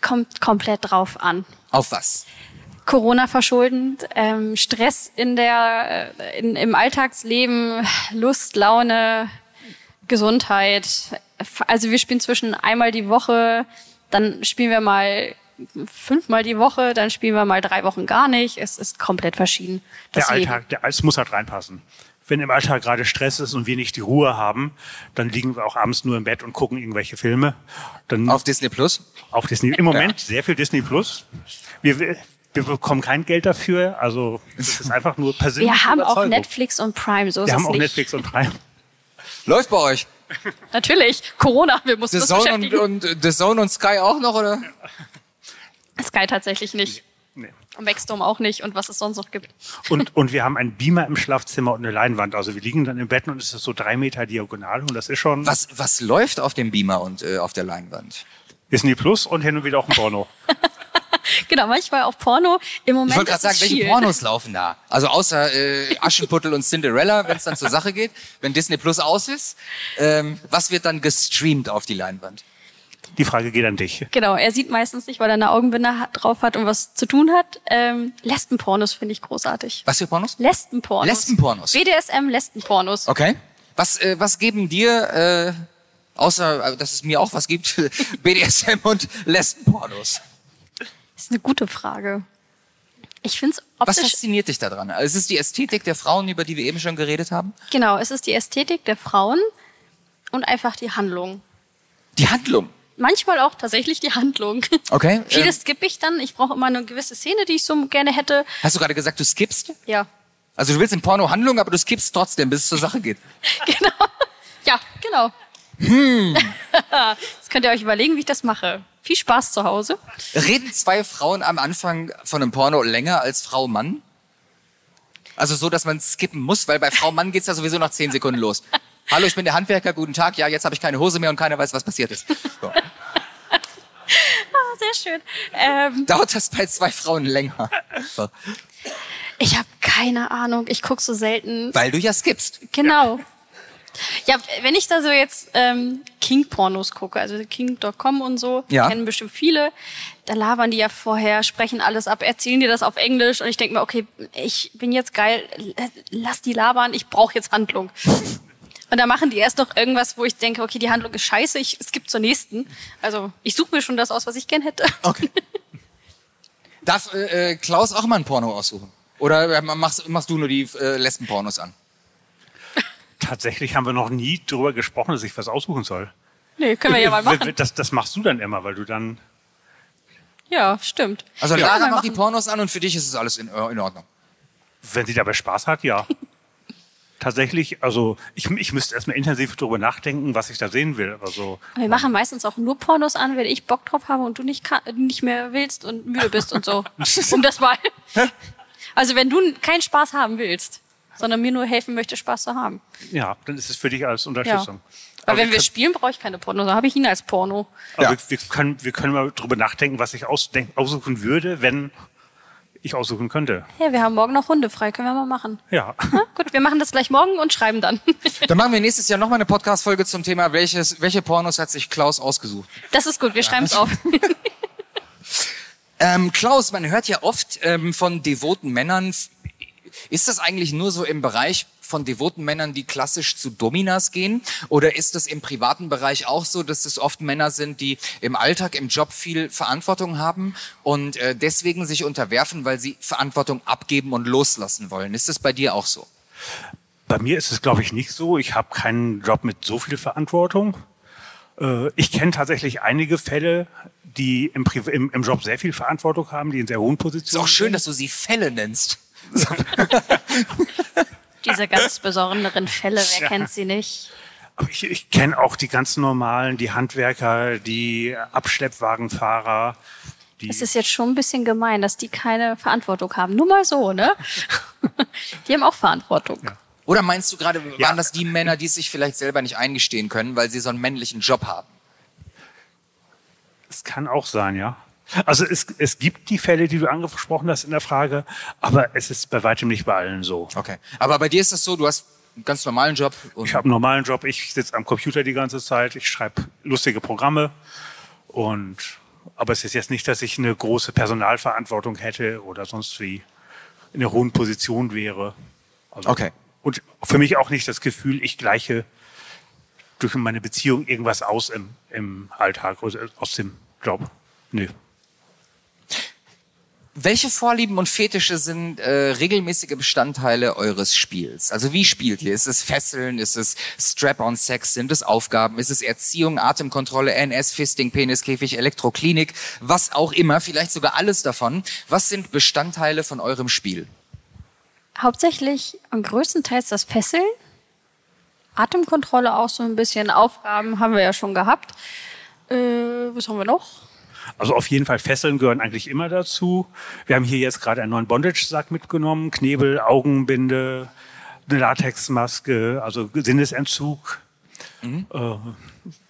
Speaker 1: Kommt komplett drauf an.
Speaker 3: Auf was?
Speaker 1: Corona verschuldend, ähm, Stress in der, äh, in, im Alltagsleben, Lust, Laune, Gesundheit. Also wir spielen zwischen einmal die Woche, dann spielen wir mal fünfmal die Woche, dann spielen wir mal drei Wochen gar nicht. Es ist komplett verschieden. Das
Speaker 4: Der. Alltag, der, es muss halt reinpassen. Wenn im Alltag gerade Stress ist und wir nicht die Ruhe haben, dann liegen wir auch abends nur im Bett und gucken irgendwelche Filme. Dann
Speaker 3: Auf Disney Plus?
Speaker 4: auf Disney. Im Moment sehr viel Disney Plus. Wir, wir bekommen kein Geld dafür, also es ist einfach nur persönlich.
Speaker 1: Wir haben auch Netflix und Prime, so ist
Speaker 4: Wir
Speaker 1: es
Speaker 4: haben auch
Speaker 1: nicht.
Speaker 4: Netflix und Prime.
Speaker 3: Läuft bei euch?
Speaker 1: Natürlich, Corona, wir mussten
Speaker 3: The
Speaker 1: uns
Speaker 3: Zone
Speaker 1: beschäftigen.
Speaker 3: und, und The Zone und Sky auch noch, oder?
Speaker 1: Sky tatsächlich nicht.
Speaker 4: Nee.
Speaker 1: Maxdome auch nicht und was es sonst noch gibt.
Speaker 4: Und, und wir haben einen Beamer im Schlafzimmer und eine Leinwand. Also wir liegen dann im Bett und es ist so drei Meter diagonal und das ist schon
Speaker 3: Was, was läuft auf dem Beamer und äh, auf der Leinwand?
Speaker 4: Disney Plus und hin und wieder auch ein Porno. <laughs> <laughs>
Speaker 1: Genau, manchmal auch Porno. Im Moment
Speaker 3: Ich wollte gerade sagen, welche. Pornos laufen da? Also außer äh, Aschenputtel und Cinderella, wenn es dann zur Sache geht, wenn Disney Plus aus ist. Ähm, was wird dann gestreamt auf die Leinwand?
Speaker 4: Die Frage geht an dich.
Speaker 1: Genau, er sieht meistens nicht, weil er eine Augenbinde hat, drauf hat und was zu tun hat. Ähm, Lesbenpornos finde ich großartig.
Speaker 3: Was für Pornos?
Speaker 1: Lesbenpornos.
Speaker 3: Lesbenpornos.
Speaker 1: BDSM Lesbenpornos.
Speaker 3: Okay. Was, äh, was geben dir, äh, außer äh, dass es mir auch was gibt, <laughs> BDSM und Lesbenpornos?
Speaker 1: Das ist eine gute Frage. Ich finde es
Speaker 3: Was
Speaker 1: optisch...
Speaker 3: fasziniert dich daran? Also, ist es die Ästhetik der Frauen, über die wir eben schon geredet haben?
Speaker 1: Genau, es ist die Ästhetik der Frauen und einfach die Handlung.
Speaker 3: Die Handlung.
Speaker 1: Manchmal auch tatsächlich die Handlung.
Speaker 3: Okay. <laughs>
Speaker 1: Vieles
Speaker 3: Ähm,
Speaker 1: skippe ich dann. Ich brauche immer eine gewisse Szene, die ich so gerne hätte.
Speaker 3: hast du gerade gesagt, du skippst?
Speaker 1: Ja,
Speaker 3: Also du willst im Porno Handlung, aber du skippst trotzdem, bis es zur Sache geht. <laughs>
Speaker 1: genau. Ja, genau.
Speaker 3: Hm. <laughs>
Speaker 1: Jetzt könnt ihr euch überlegen, wie ich das mache. Viel Spaß zu Hause.
Speaker 3: Reden zwei Frauen am Anfang von einem Porno länger als Frau Mann? Also so, dass man skippen muss, weil bei Frau Mann geht's ja sowieso nach zehn Sekunden los. Hallo, ich bin der Handwerker, guten Tag. Ja, jetzt habe ich keine Hose mehr und keiner weiß, was passiert ist. So. <laughs>
Speaker 1: Ah, sehr schön. Ähm,
Speaker 3: Dauert das bei zwei Frauen länger? So.
Speaker 1: Ich habe keine Ahnung. Ich guck so selten.
Speaker 3: Weil du ja skippst.
Speaker 1: Genau. Ja, wenn ich da so jetzt ähm, King-Pornos gucke, also King.com und so,
Speaker 3: Ja.
Speaker 1: kennen bestimmt viele, da labern die ja vorher, sprechen alles ab, erzählen dir das auf Englisch und ich denke mir, okay, ich bin jetzt geil, lass die labern, ich brauche jetzt Handlung. Und da machen die erst noch irgendwas, wo ich denke, okay, die Handlung ist scheiße, ich skippe zur nächsten. Also ich suche mir schon das aus, was ich gern hätte.
Speaker 3: Okay. Darf äh, äh, Klaus auch mal ein Porno aussuchen? Oder äh, machst, machst du nur die äh, Lesben-Pornos an?
Speaker 4: Tatsächlich haben wir noch nie darüber gesprochen, dass ich was aussuchen soll.
Speaker 1: Nee, können wir ja mal machen.
Speaker 4: Das, das machst du dann immer, weil du dann.
Speaker 1: Ja, stimmt.
Speaker 3: Also
Speaker 1: Ja,
Speaker 3: Lara macht die. Pornos an und für dich ist es alles in, äh, in Ordnung.
Speaker 4: Wenn sie dabei Spaß hat, ja. <laughs> Tatsächlich, also ich, ich müsste erstmal intensiv darüber nachdenken, was ich da sehen will. Also
Speaker 1: Wir machen meistens auch nur Pornos an, wenn ich Bock drauf habe und du nicht, kann, nicht mehr willst und müde bist und so. <laughs> um das mal. Also wenn du keinen Spaß haben willst, sondern mir nur helfen möchtest, Spaß zu haben.
Speaker 4: ja, dann ist es für dich als
Speaker 1: Ja.
Speaker 4: Unterstützung.
Speaker 1: Weil
Speaker 4: Aber
Speaker 1: wenn wir
Speaker 4: können-
Speaker 1: spielen, brauche ich keine Pornos. Da habe ich ihn als Porno.
Speaker 4: aber
Speaker 3: Ja.
Speaker 4: wir, wir, können, wir können mal drüber nachdenken, was ich aussuchen würde, wenn ich aussuchen könnte.
Speaker 1: Ja, wir haben morgen noch Hunde frei. Können wir mal machen.
Speaker 4: Ja.
Speaker 1: Na, gut, wir machen das gleich morgen und schreiben dann.
Speaker 3: Dann machen wir nächstes Jahr nochmal eine Podcast-Folge zum Thema, welches, welche Pornos hat sich Klaus ausgesucht.
Speaker 1: Das ist gut, wir schreiben es auf. <laughs>
Speaker 3: Ähm, Klaus, man hört ja oft ähm, von devoten Männern. Ist das eigentlich nur so im Bereich von devoten Männern, die klassisch zu Dominas gehen? Oder ist das im privaten Bereich auch so, dass es oft Männer sind, die im Alltag, im Job viel Verantwortung haben und äh, deswegen sich unterwerfen, weil sie Verantwortung abgeben und loslassen wollen? Ist das bei dir auch so?
Speaker 4: Bei mir ist es, glaube ich, nicht so. Ich habe keinen Job mit so viel Verantwortung. Äh, Ich kenne tatsächlich einige Fälle, die im, im, im Job sehr viel Verantwortung haben, die in sehr hohen
Speaker 3: Ist
Speaker 4: Positionen
Speaker 3: auch schön,
Speaker 4: sind.
Speaker 3: dass du sie Fälle nennst. <laughs>
Speaker 1: Diese ganz besonderen Fälle, wer
Speaker 4: Ja.
Speaker 1: kennt sie nicht?
Speaker 4: Aber ich, ich kenne auch die ganz normalen, die Handwerker, die Abschleppwagenfahrer. Die,
Speaker 1: Es ist jetzt schon ein bisschen gemein, dass die keine Verantwortung haben. Nur mal so, ne? <laughs> Die haben auch Verantwortung.
Speaker 3: Oder meinst du gerade, waren
Speaker 4: Ja.
Speaker 3: das die Männer, die es sich vielleicht selber nicht eingestehen können, weil sie so einen männlichen Job haben?
Speaker 4: Es kann auch sein, ja. Also es, es gibt die Fälle, die du angesprochen hast in der Frage, aber es ist bei weitem nicht bei allen so.
Speaker 3: Okay. Aber bei dir ist es so, du hast einen ganz normalen Job.
Speaker 4: Ich habe einen normalen Job, ich sitze am Computer die ganze Zeit, ich schreibe lustige Programme und aber es ist jetzt nicht, dass ich eine große Personalverantwortung hätte oder sonst wie in einer hohen Position wäre. Also,
Speaker 3: Okay.
Speaker 4: Und für mich auch nicht das Gefühl, ich gleiche durch meine Beziehung irgendwas aus im, im Alltag oder aus dem Job. Nö.
Speaker 3: Welche Vorlieben und Fetische sind äh, regelmäßige Bestandteile eures Spiels? Also wie spielt ihr? Ist es Fesseln? Ist es Strap-on-Sex? Sind es Aufgaben? Ist es Erziehung, Atemkontrolle, NS, Fisting, Peniskäfig, Elektroklinik? Was auch immer, vielleicht sogar alles davon. Was sind Bestandteile von eurem Spiel?
Speaker 1: Hauptsächlich und größtenteils das Fesseln. Atemkontrolle auch so ein bisschen. Aufgaben haben wir ja schon gehabt. Äh, was haben wir noch?
Speaker 4: Also auf jeden Fall Fesseln gehören eigentlich immer dazu. Wir haben hier jetzt gerade einen neuen Bondage-Sack mitgenommen, Knebel, Augenbinde, eine Latexmaske, also Sinnesentzug, äh,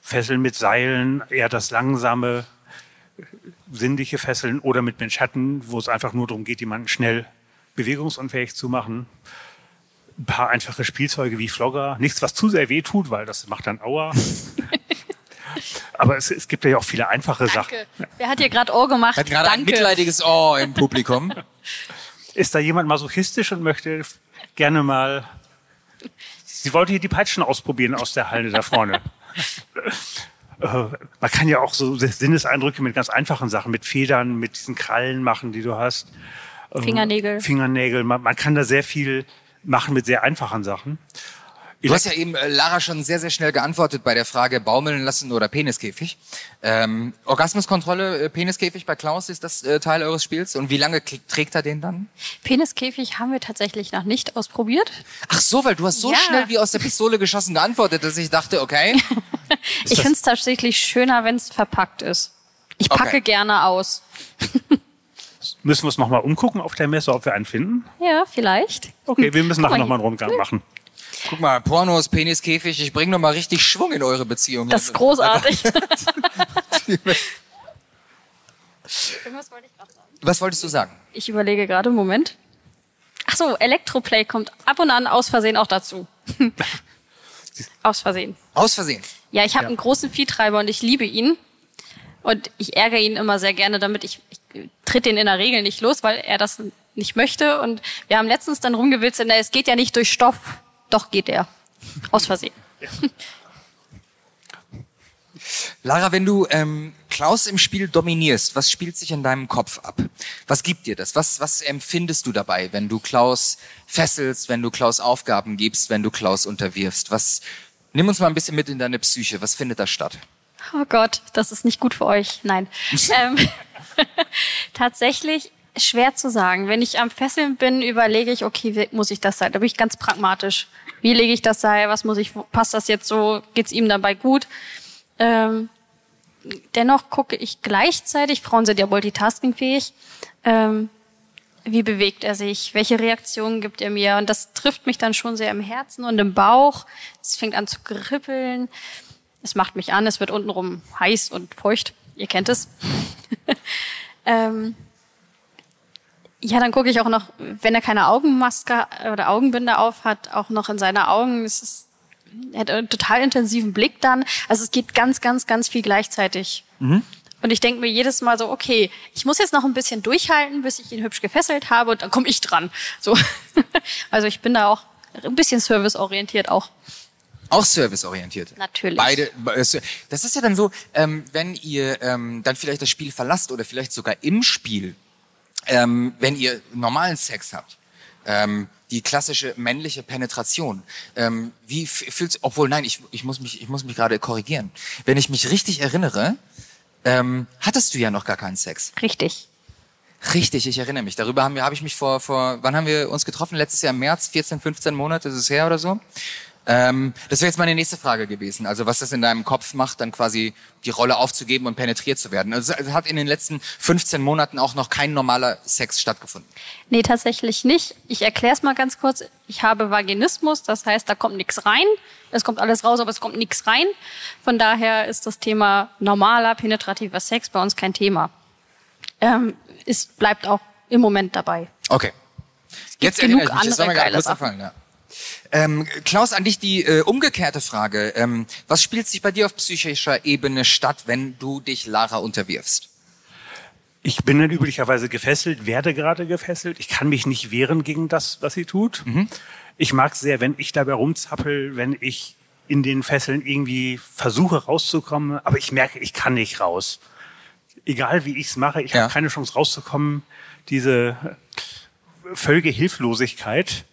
Speaker 4: Fesseln mit Seilen, eher das langsame, sinnliche Fesseln oder mit Manschetten, wo es einfach nur darum geht, jemanden schnell bewegungsunfähig zu machen. Ein paar einfache Spielzeuge wie Flogger, nichts, was zu sehr weh tut, weil das macht dann Aua. <laughs> <laughs> Aber es, es gibt ja auch viele einfache Sachen.
Speaker 1: Danke. Wer hat hier gerade Ohr gemacht?
Speaker 3: Hat gerade ein mitleidiges Oh im Publikum. <laughs>
Speaker 4: Ist da jemand masochistisch und möchte gerne mal. Sie wollte hier die Peitschen ausprobieren aus der Halle da vorne. <laughs> Äh, Man kann ja auch so Sinneseindrücke mit ganz einfachen Sachen, mit Federn, mit diesen Krallen machen, die du hast. Äh,
Speaker 1: Fingernägel.
Speaker 4: Fingernägel. Man, man kann da sehr viel machen mit sehr einfachen Sachen.
Speaker 3: Du hast ja eben, äh, Lara, schon sehr, sehr schnell geantwortet bei der Frage Baumeln lassen oder Peniskäfig. Ähm, Orgasmuskontrolle, äh, Peniskäfig bei Klaus, ist das äh, Teil eures Spiels? Und wie lange trägt er den dann?
Speaker 1: Peniskäfig haben wir tatsächlich noch nicht ausprobiert.
Speaker 3: Ach so, weil du hast so
Speaker 1: Ja.
Speaker 3: schnell wie aus der Pistole geschossen geantwortet, dass ich dachte, okay. <laughs>
Speaker 1: Ich finde es tatsächlich schöner, wenn es verpackt ist. Ich packe
Speaker 3: Okay.
Speaker 1: gerne aus. <laughs>
Speaker 4: Müssen wir uns nochmal umgucken auf der Messe, ob wir einen finden?
Speaker 1: Ja, vielleicht.
Speaker 4: Okay, wir müssen nachher
Speaker 1: mal,
Speaker 4: nochmal einen Rundgang machen.
Speaker 3: Guck mal, Pornos, Peniskäfig, ich bringe noch mal richtig Schwung in eure Beziehung.
Speaker 1: Das ist großartig. <laughs>
Speaker 3: Was wolltest du sagen?
Speaker 1: Ich überlege gerade, Moment. Ach so, Elektroplay kommt ab und an aus Versehen auch dazu. <laughs> aus Versehen.
Speaker 3: Aus Versehen.
Speaker 1: Ja, ich habe
Speaker 4: Ja.
Speaker 1: einen großen Viehtreiber und ich liebe ihn. Und ich ärgere ihn immer sehr gerne, damit ich, ich tritt den in der Regel nicht los, weil er das nicht möchte. Und wir haben letztens dann rumgewitzt, na, es geht ja nicht durch Stoff. Doch geht er. Aus Versehen. <laughs>
Speaker 3: Lara, wenn du ähm, Klaus im Spiel dominierst, was spielt sich in deinem Kopf ab? Was gibt dir das? Was, was empfindest du dabei, wenn du Klaus fesselst, wenn du Klaus Aufgaben gibst, wenn du Klaus unterwirfst? Was, nimm uns mal ein bisschen mit in deine Psyche. Was findet da statt?
Speaker 1: Oh Gott, das ist nicht gut für euch. Nein. <laughs> ähm, <laughs> tatsächlich schwer zu sagen. Wenn ich am Fesseln bin, überlege ich, okay, wie muss ich das sein? Da bin ich ganz pragmatisch. Wie lege ich das Seil? Was muss ich, passt das jetzt so? Geht's ihm dabei gut? Ähm, dennoch gucke ich gleichzeitig, Frauen sind ja multitaskingfähig, ähm, wie bewegt er sich? Welche Reaktionen gibt er mir? Und das trifft mich dann schon sehr im Herzen und im Bauch. Es fängt an zu kribbeln. Es macht mich an. Es wird untenrum heiß und feucht. Ihr kennt es. <laughs> ähm, ja, dann gucke ich auch noch, wenn er keine Augenmaske oder Augenbinde auf hat, auch noch in seine Augen. Es ist, er hat einen total intensiven Blick dann. Also es geht ganz, ganz, ganz viel gleichzeitig. Und ich denke mir jedes Mal so, okay, ich muss jetzt noch ein bisschen durchhalten, bis ich ihn hübsch gefesselt habe und dann komme ich dran. So. <laughs> Also ich bin da auch ein bisschen serviceorientiert auch.
Speaker 3: Auch serviceorientiert.
Speaker 1: Natürlich.
Speaker 3: Beide. Das ist ja dann so, ähm, wenn ihr ähm, dann vielleicht das Spiel verlasst oder vielleicht sogar im Spiel, ähm, wenn ihr normalen Sex habt, ähm, die klassische männliche Penetration. Ähm, wie f- fühlt's? Obwohl, nein, ich, ich muss mich, ich muss mich gerade korrigieren. Wenn ich mich richtig erinnere, ähm, hattest du ja noch gar keinen Sex.
Speaker 1: Richtig.
Speaker 3: Richtig, ich erinnere mich. Darüber haben wir, habe ich mich vor, vor, wann haben wir uns getroffen? Letztes Jahr im März, 14, 15 Monate ist es her oder so. Ähm, das wäre jetzt meine nächste Frage gewesen. Also was das in deinem Kopf macht, dann quasi die Rolle aufzugeben und penetriert zu werden. Also es hat in den letzten 15 Monaten auch noch kein normaler Sex stattgefunden.
Speaker 1: Nee, tatsächlich nicht. Ich erkläre es mal ganz kurz. Ich habe Vaginismus, das heißt, da kommt nichts rein. Es kommt alles raus, aber es kommt nichts rein. Von daher ist das Thema normaler, penetrativer Sex bei uns kein Thema. Ähm, es bleibt auch im Moment dabei.
Speaker 3: Okay. Jetzt
Speaker 1: genug
Speaker 3: mich. Das war mir
Speaker 1: andere geile Sachen.
Speaker 3: gefallen, ja. Ähm, Klaus, an dich die äh, umgekehrte Frage. Ähm, was spielt sich bei dir auf psychischer Ebene statt, wenn du dich Lara unterwirfst?
Speaker 4: Ich bin dann üblicherweise gefesselt, werde gerade gefesselt. Ich kann mich nicht wehren gegen das, was sie tut. Ich mag sehr, wenn ich dabei rumzappel, wenn ich in den Fesseln irgendwie versuche rauszukommen, aber ich merke, ich kann nicht raus. Egal wie ich es mache, ich
Speaker 3: Ja.
Speaker 4: habe keine Chance rauszukommen. Diese völlige Hilflosigkeit,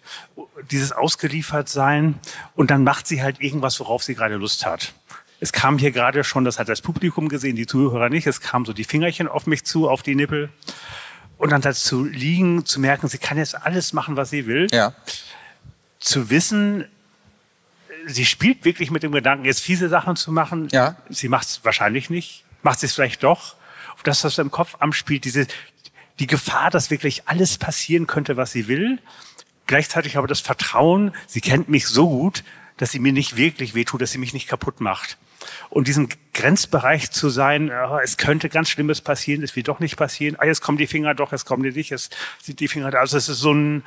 Speaker 4: dieses Ausgeliefertsein und dann macht sie halt irgendwas, worauf sie gerade Lust hat. Es kam hier gerade schon, das hat das Publikum gesehen, die Zuhörer nicht, es kamen so die Fingerchen auf mich zu, auf die Nippel. Und dann dazu liegen, zu merken, sie kann jetzt alles machen, was sie will.
Speaker 3: Ja.
Speaker 4: Zu wissen, sie spielt wirklich mit dem Gedanken, jetzt fiese Sachen zu machen.
Speaker 3: Ja.
Speaker 4: Sie macht es wahrscheinlich nicht, macht sie es vielleicht doch. Und das, was im Kopf anspielt, diese, die Gefahr, dass wirklich alles passieren könnte, was sie will. Gleichzeitig aber das Vertrauen, sie kennt mich so gut, dass sie mir nicht wirklich wehtut, dass sie mich nicht kaputt macht. Und diesen Grenzbereich zu sein, ah, es könnte ganz Schlimmes passieren, es wird doch nicht passieren, ah, jetzt kommen die Finger doch, jetzt kommen die nicht, jetzt sind die Finger da. Also es ist so, ein,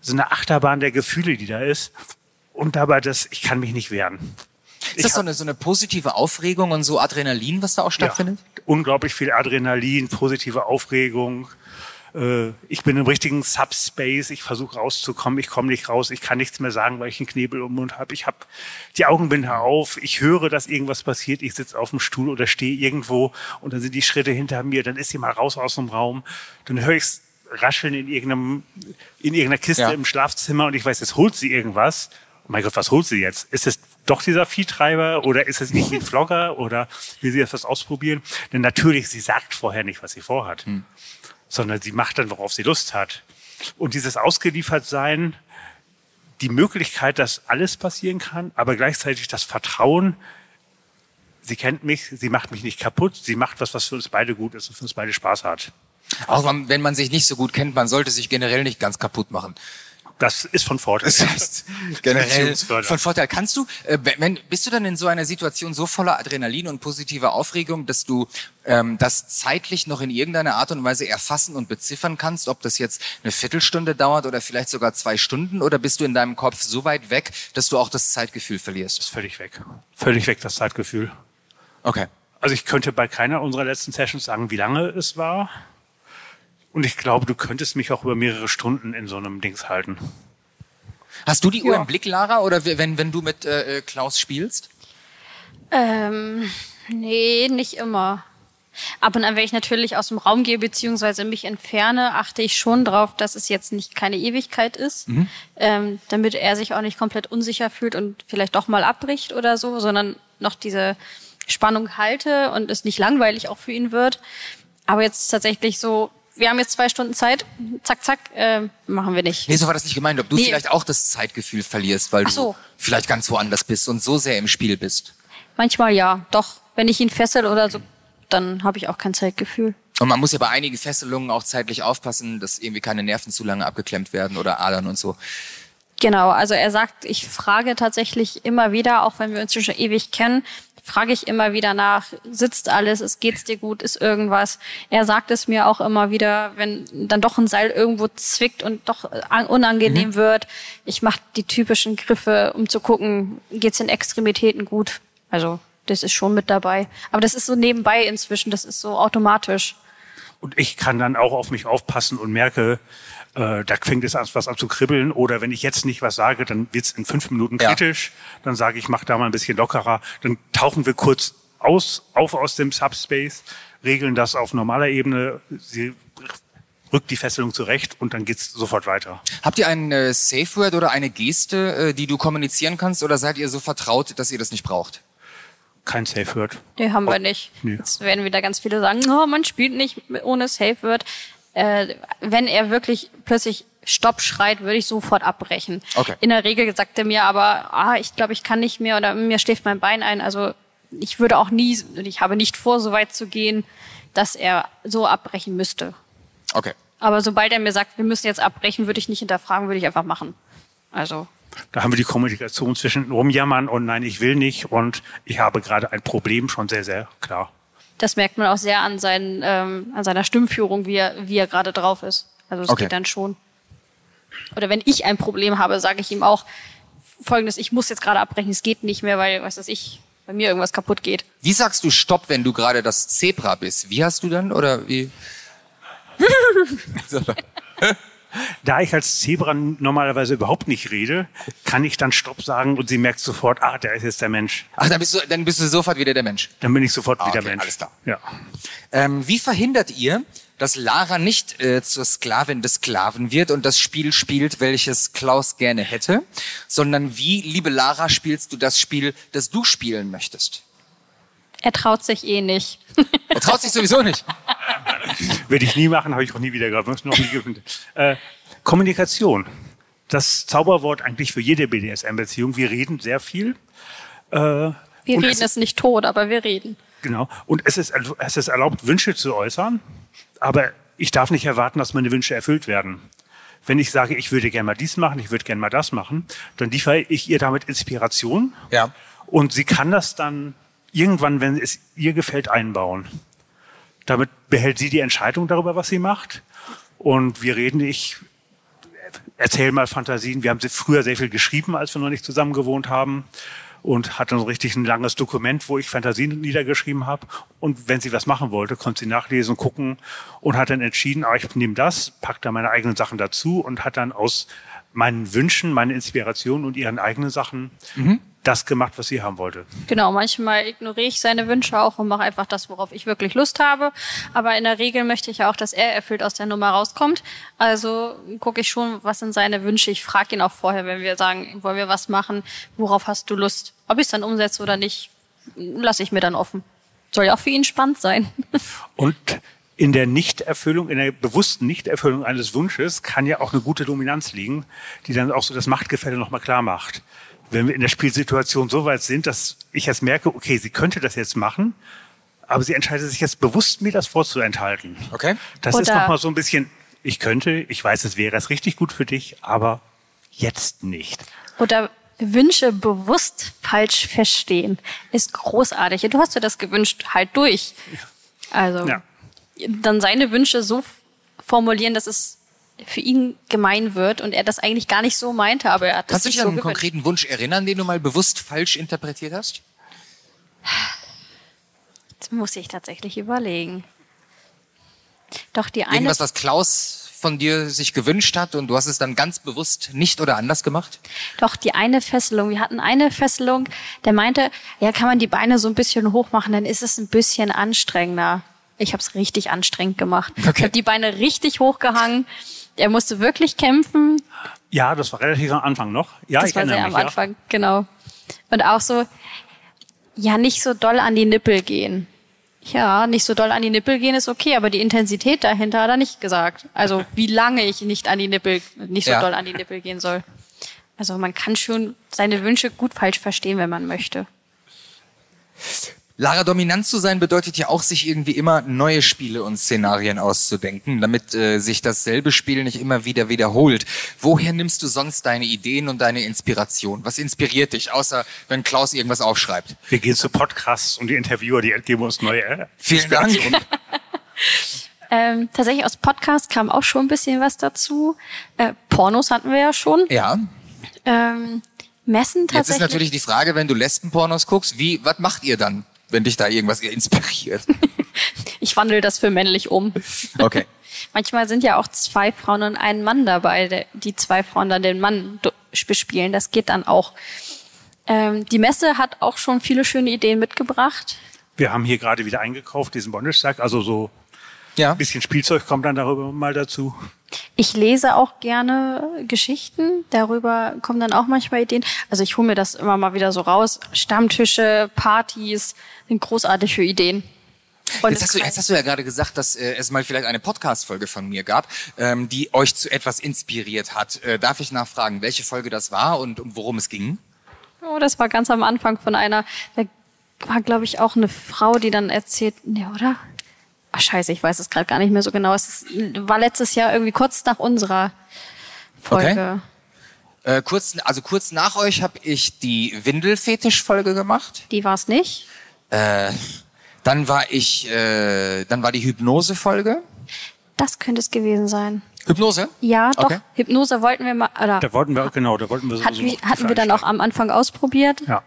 Speaker 4: so eine Achterbahn der Gefühle, die da ist. Und dabei das, ich kann mich nicht wehren.
Speaker 3: Ist das so eine, so eine positive Aufregung und so Adrenalin, was da auch stattfindet?
Speaker 4: Ja, unglaublich viel Adrenalin, positive Aufregung. Äh, Ich bin im richtigen Subspace, ich versuche rauszukommen, ich komme nicht raus, ich kann nichts mehr sagen, weil ich einen Knebel im Mund habe. Ich habe die Augenbinde auf, ich höre, dass irgendwas passiert, ich sitze auf dem Stuhl oder stehe irgendwo und dann sind die Schritte hinter mir, dann ist sie mal raus aus dem Raum, dann höre ich rascheln in irgendeinem in irgendeiner Kiste
Speaker 3: Ja.
Speaker 4: im Schlafzimmer und ich weiß, jetzt holt sie irgendwas. Oh mein Gott, was holt sie jetzt? Ist es doch dieser Viehtreiber oder ist es irgendwie ein <laughs> Vlogger oder will sie etwas ausprobieren? Denn natürlich, sie sagt vorher nicht, was sie vorhat, sondern sie macht dann, worauf sie Lust hat. Und dieses Ausgeliefertsein, die Möglichkeit, dass alles passieren kann, aber gleichzeitig das Vertrauen, sie kennt mich, sie macht mich nicht kaputt, sie macht was, was für uns beide gut ist und für uns beide Spaß hat.
Speaker 3: Auch wenn man sich nicht so gut kennt, man sollte sich generell nicht ganz kaputt machen.
Speaker 4: Das ist von Vorteil.
Speaker 3: Das heißt, generell von Vorteil. Kannst du, äh, wenn, bist du dann in so einer Situation so voller Adrenalin und positiver Aufregung, dass du ähm, das zeitlich noch in irgendeiner Art und Weise erfassen und beziffern kannst, ob das jetzt eine Viertelstunde dauert oder vielleicht sogar zwei Stunden? Oder bist du in deinem Kopf so weit weg, dass du auch das Zeitgefühl verlierst?
Speaker 4: ist völlig weg. Völlig weg, das Zeitgefühl.
Speaker 3: Okay.
Speaker 4: Also ich könnte bei keiner unserer letzten Sessions sagen, wie lange es war. Und ich glaube, du könntest mich auch über mehrere Stunden in so einem Dings halten.
Speaker 3: Hast du die Uhr
Speaker 1: Ja.
Speaker 3: im Blick, Lara, oder wenn, wenn du mit äh, äh, Klaus spielst?
Speaker 1: Ähm, nee, nicht immer. Ab und an, wenn ich natürlich aus dem Raum gehe beziehungsweise mich entferne, achte ich schon drauf, dass es jetzt nicht keine Ewigkeit ist, ähm, damit er sich auch nicht komplett unsicher fühlt und vielleicht doch mal abbricht oder so, sondern noch diese Spannung halte und es nicht langweilig auch für ihn wird. Aber jetzt tatsächlich so, wir haben jetzt zwei Stunden Zeit, zack, zack, äh, machen wir nicht.
Speaker 3: Nee, so war das nicht gemeint. Ob du
Speaker 1: Nee.
Speaker 3: vielleicht auch das Zeitgefühl verlierst, weil
Speaker 1: so.
Speaker 3: du vielleicht ganz woanders bist und so sehr im Spiel bist.
Speaker 1: Manchmal ja, doch. Wenn ich ihn fessel oder so, dann habe ich auch kein Zeitgefühl.
Speaker 3: Und man muss ja bei einigen Fesselungen auch zeitlich aufpassen, dass irgendwie keine Nerven zu lange abgeklemmt werden oder Adern und so.
Speaker 1: Genau, also er sagt, ich frage tatsächlich immer wieder, auch wenn wir uns schon ewig kennen, frage ich immer wieder nach, sitzt alles, es geht's dir gut, ist irgendwas. Er sagt es mir auch immer wieder, wenn dann doch ein Seil irgendwo zwickt und doch äh, an- unangenehm wird. Ich mache die typischen Griffe, um zu gucken, geht's den Extremitäten gut. Also das ist schon mit dabei. Aber das ist so nebenbei inzwischen, das ist so automatisch.
Speaker 4: Und ich kann dann auch auf mich aufpassen und merke, äh, da fängt es an, was an zu kribbeln. Oder wenn ich jetzt nicht was sage, dann wird es in fünf Minuten
Speaker 3: Ja.
Speaker 4: kritisch. Dann sage ich, mach da mal ein bisschen lockerer. Dann tauchen wir kurz aus, auf aus dem Subspace, regeln das auf normaler Ebene. Sie rückt die Fesselung zurecht und dann geht's sofort weiter.
Speaker 3: Habt ihr ein äh, Safe Word oder eine Geste, äh, die du kommunizieren kannst, oder seid ihr so vertraut, dass ihr das nicht braucht?
Speaker 4: Kein Safe Word.
Speaker 1: Nee, haben wir nicht.
Speaker 4: Nee.
Speaker 1: Jetzt werden wieder ganz viele sagen, oh, man spielt nicht ohne Safe Word. Äh, wenn er wirklich plötzlich Stopp schreit, würde ich sofort abbrechen.
Speaker 3: Okay.
Speaker 1: In der Regel sagt er mir aber, ah, ich glaube, ich kann nicht mehr oder mir schläft mein Bein ein. Also ich würde auch nie, und ich habe nicht vor, so weit zu gehen, dass er so abbrechen müsste.
Speaker 3: Okay.
Speaker 1: Aber sobald er mir sagt, wir müssen jetzt abbrechen, würde ich nicht hinterfragen, würde ich einfach machen. Also
Speaker 4: Da haben wir die Kommunikation zwischen rumjammern und nein, ich will nicht und ich habe gerade ein Problem schon sehr, sehr klar.
Speaker 1: Das merkt man auch sehr an, seinen, ähm, an seiner Stimmführung, wie er, wie er gerade drauf ist. Also es
Speaker 3: Okay.
Speaker 1: geht dann schon. Oder wenn ich ein Problem habe, sage ich ihm auch folgendes, ich muss jetzt gerade abbrechen, es geht nicht mehr, weil, was weiß ich, bei mir irgendwas kaputt geht.
Speaker 3: Wie sagst du Stopp, wenn du gerade das Zebra bist? Wie hast du dann oder wie? <laughs>
Speaker 4: Da ich als Zebra normalerweise überhaupt nicht rede, kann ich dann Stopp sagen und sie merkt sofort, ah, der ist jetzt der Mensch.
Speaker 3: Ach, dann bist du, dann bist du sofort wieder der Mensch.
Speaker 4: Dann bin ich sofort
Speaker 3: Ah,
Speaker 4: wieder
Speaker 3: okay,
Speaker 4: Mensch.
Speaker 3: alles klar.
Speaker 4: Ja.
Speaker 3: Ähm, wie verhindert ihr, dass Lara nicht äh, zur Sklavin des Sklaven wird und das Spiel spielt, welches Klaus gerne hätte, sondern wie, liebe Lara, spielst du das Spiel, das du spielen möchtest?
Speaker 1: Er traut sich eh nicht. <laughs>
Speaker 3: Er traut sich sowieso nicht.
Speaker 4: Werde ich nie machen, habe ich auch nie wieder gehabt. Noch nie gefunden. Äh, Kommunikation. Das Zauberwort eigentlich für jede BDSM-Beziehung. Wir reden sehr viel. Äh,
Speaker 1: Wir reden
Speaker 4: es,
Speaker 1: es nicht tot, aber wir reden.
Speaker 4: Genau. Und es ist, es ist erlaubt, Wünsche zu äußern. Aber ich darf nicht erwarten, dass meine Wünsche erfüllt werden. Wenn ich sage, ich würde gerne mal dies machen, ich würde gerne mal das machen, dann liefere ich ihr damit Inspiration.
Speaker 3: Ja.
Speaker 4: Und sie kann das dann irgendwann, wenn es ihr gefällt, einbauen. Damit behält sie die Entscheidung darüber, was sie macht. Und wir reden, ich erzähle mal Fantasien. Wir haben früher sehr viel geschrieben, als wir noch nicht zusammen gewohnt haben. Und hatte richtig ein langes Dokument, wo ich Fantasien niedergeschrieben habe. Und wenn sie was machen wollte, konnte sie nachlesen, gucken und hat dann entschieden, ah, ich nehme das, pack da meine eigenen Sachen dazu und hat dann aus meinen Wünschen, meine Inspiration und ihren eigenen Sachen das gemacht, was sie haben wollte.
Speaker 1: Genau, manchmal ignoriere ich seine Wünsche auch und mache einfach das, worauf ich wirklich Lust habe. Aber in der Regel möchte ich ja auch, dass er erfüllt aus der Nummer rauskommt. Also gucke ich schon, was sind seine Wünsche. Ich frage ihn auch vorher, wenn wir sagen, wollen wir was machen, worauf hast du Lust? Ob ich es dann umsetze oder nicht, lasse ich mir dann offen. Soll ja auch für ihn spannend sein. <laughs>
Speaker 4: Und in der Nichterfüllung, in der bewussten Nichterfüllung eines Wunsches kann ja auch eine gute Dominanz liegen, die dann auch so das Machtgefälle nochmal klar macht. Wenn wir in der Spielsituation so weit sind, dass ich jetzt merke, okay, sie könnte das jetzt machen, aber sie entscheidet sich jetzt bewusst, mir das vorzuenthalten.
Speaker 3: Okay.
Speaker 4: Das ist
Speaker 1: Oder-
Speaker 4: nochmal so ein bisschen, ich könnte, ich weiß, es wäre es richtig gut für dich, aber jetzt nicht.
Speaker 1: Oder Wünsche bewusst falsch verstehen ist großartig. Du hast dir das gewünscht, halt durch. Also
Speaker 4: Ja.
Speaker 1: dann seine Wünsche so formulieren, dass es für ihn gemein wird und er das eigentlich gar nicht so meinte, aber er hat das
Speaker 3: Kannst du dich
Speaker 1: so
Speaker 3: an einen
Speaker 1: gewünscht.
Speaker 3: konkreten Wunsch erinnern, den du mal bewusst falsch interpretiert hast?
Speaker 1: Das muss ich tatsächlich überlegen. Doch die eine,
Speaker 3: Irgendwas, was Klaus von dir sich gewünscht hat und du hast es dann ganz bewusst nicht oder anders gemacht?
Speaker 1: doch die eine Fesselung. Wir hatten eine Fesselung, der meinte, ja, kann man die Beine so ein bisschen hoch machen, dann ist es ein bisschen anstrengender. Ich habe es richtig anstrengend gemacht. Ich
Speaker 3: Okay.
Speaker 1: habe die Beine richtig hochgehangen. Er musste wirklich kämpfen.
Speaker 4: Ja, das war relativ am Anfang noch. Ja,
Speaker 1: Das
Speaker 4: ich
Speaker 1: war sehr am
Speaker 4: mich,
Speaker 1: Anfang, genau. Und auch so, ja, nicht so doll an die Nippel gehen. Ja, nicht so doll an die Nippel gehen ist okay, aber die Intensität dahinter hat er nicht gesagt. Also wie lange ich nicht an die Nippel, nicht so
Speaker 3: Ja.
Speaker 1: doll an die Nippel gehen soll. Also man kann schon seine Wünsche gut falsch verstehen, wenn man möchte.
Speaker 3: Lara, dominant zu sein bedeutet ja auch, sich irgendwie immer neue Spiele und Szenarien auszudenken, damit äh, sich dasselbe Spiel nicht immer wieder wiederholt. Woher nimmst du sonst deine Ideen und deine Inspiration? Was inspiriert dich, außer wenn Klaus irgendwas aufschreibt?
Speaker 4: Wir gehen zu Podcasts und die Interviewer, die geben uns neue äh,
Speaker 3: Vielen Dank. <laughs>
Speaker 1: Ähm, tatsächlich aus Podcast kam auch schon ein bisschen was dazu. Äh, Pornos hatten wir ja schon.
Speaker 3: Ja,
Speaker 1: Ähm, Messen
Speaker 3: jetzt
Speaker 1: tatsächlich.
Speaker 3: ist natürlich die Frage, wenn du Lesbenpornos guckst, wie, was macht ihr dann, wenn dich da irgendwas inspiriert? <laughs>
Speaker 1: ich wandle das für männlich um.
Speaker 3: Okay. <laughs>
Speaker 1: Manchmal sind ja auch zwei Frauen und ein Mann dabei, die zwei Frauen dann den Mann bespielen. Das geht dann auch. Ähm, die Messe hat auch schon viele schöne Ideen mitgebracht.
Speaker 4: Wir haben hier gerade wieder eingekauft, diesen Bondage-Sack. Also so
Speaker 3: Ja.
Speaker 4: ein bisschen Spielzeug kommt dann darüber mal dazu.
Speaker 1: Ich lese auch gerne Geschichten. Darüber kommen dann auch manchmal Ideen. Also ich hole mir das immer mal wieder so raus. Stammtische, Partys sind großartig für Ideen.
Speaker 3: Jetzt hast, du, jetzt hast du ja gerade gesagt, dass äh, es mal vielleicht eine Podcast-Folge von mir gab, ähm, die euch zu etwas inspiriert hat. Äh, darf ich nachfragen, welche Folge das war und um worum es ging?
Speaker 1: Oh, das war ganz am Anfang von einer, da war, glaube ich, auch eine Frau, die dann erzählt, ne, oder? Ach, scheiße, ich weiß es gerade gar nicht mehr so genau. Es ist, war letztes Jahr irgendwie kurz nach unserer Folge.
Speaker 3: Äh, kurz, also kurz nach euch habe ich die Windelfetisch-Folge gemacht.
Speaker 1: Die war es nicht.
Speaker 3: Äh, dann war ich, äh, dann war die Hypnose-Folge.
Speaker 1: Das könnte es gewesen sein.
Speaker 3: Hypnose?
Speaker 1: Ja, doch.
Speaker 3: Okay.
Speaker 1: Hypnose wollten wir mal, oder
Speaker 4: Da wollten wir, genau, da wollten wir so
Speaker 1: hatten,
Speaker 4: so
Speaker 1: wir, hatten wir dann auch am Anfang ausprobiert.
Speaker 4: Ja.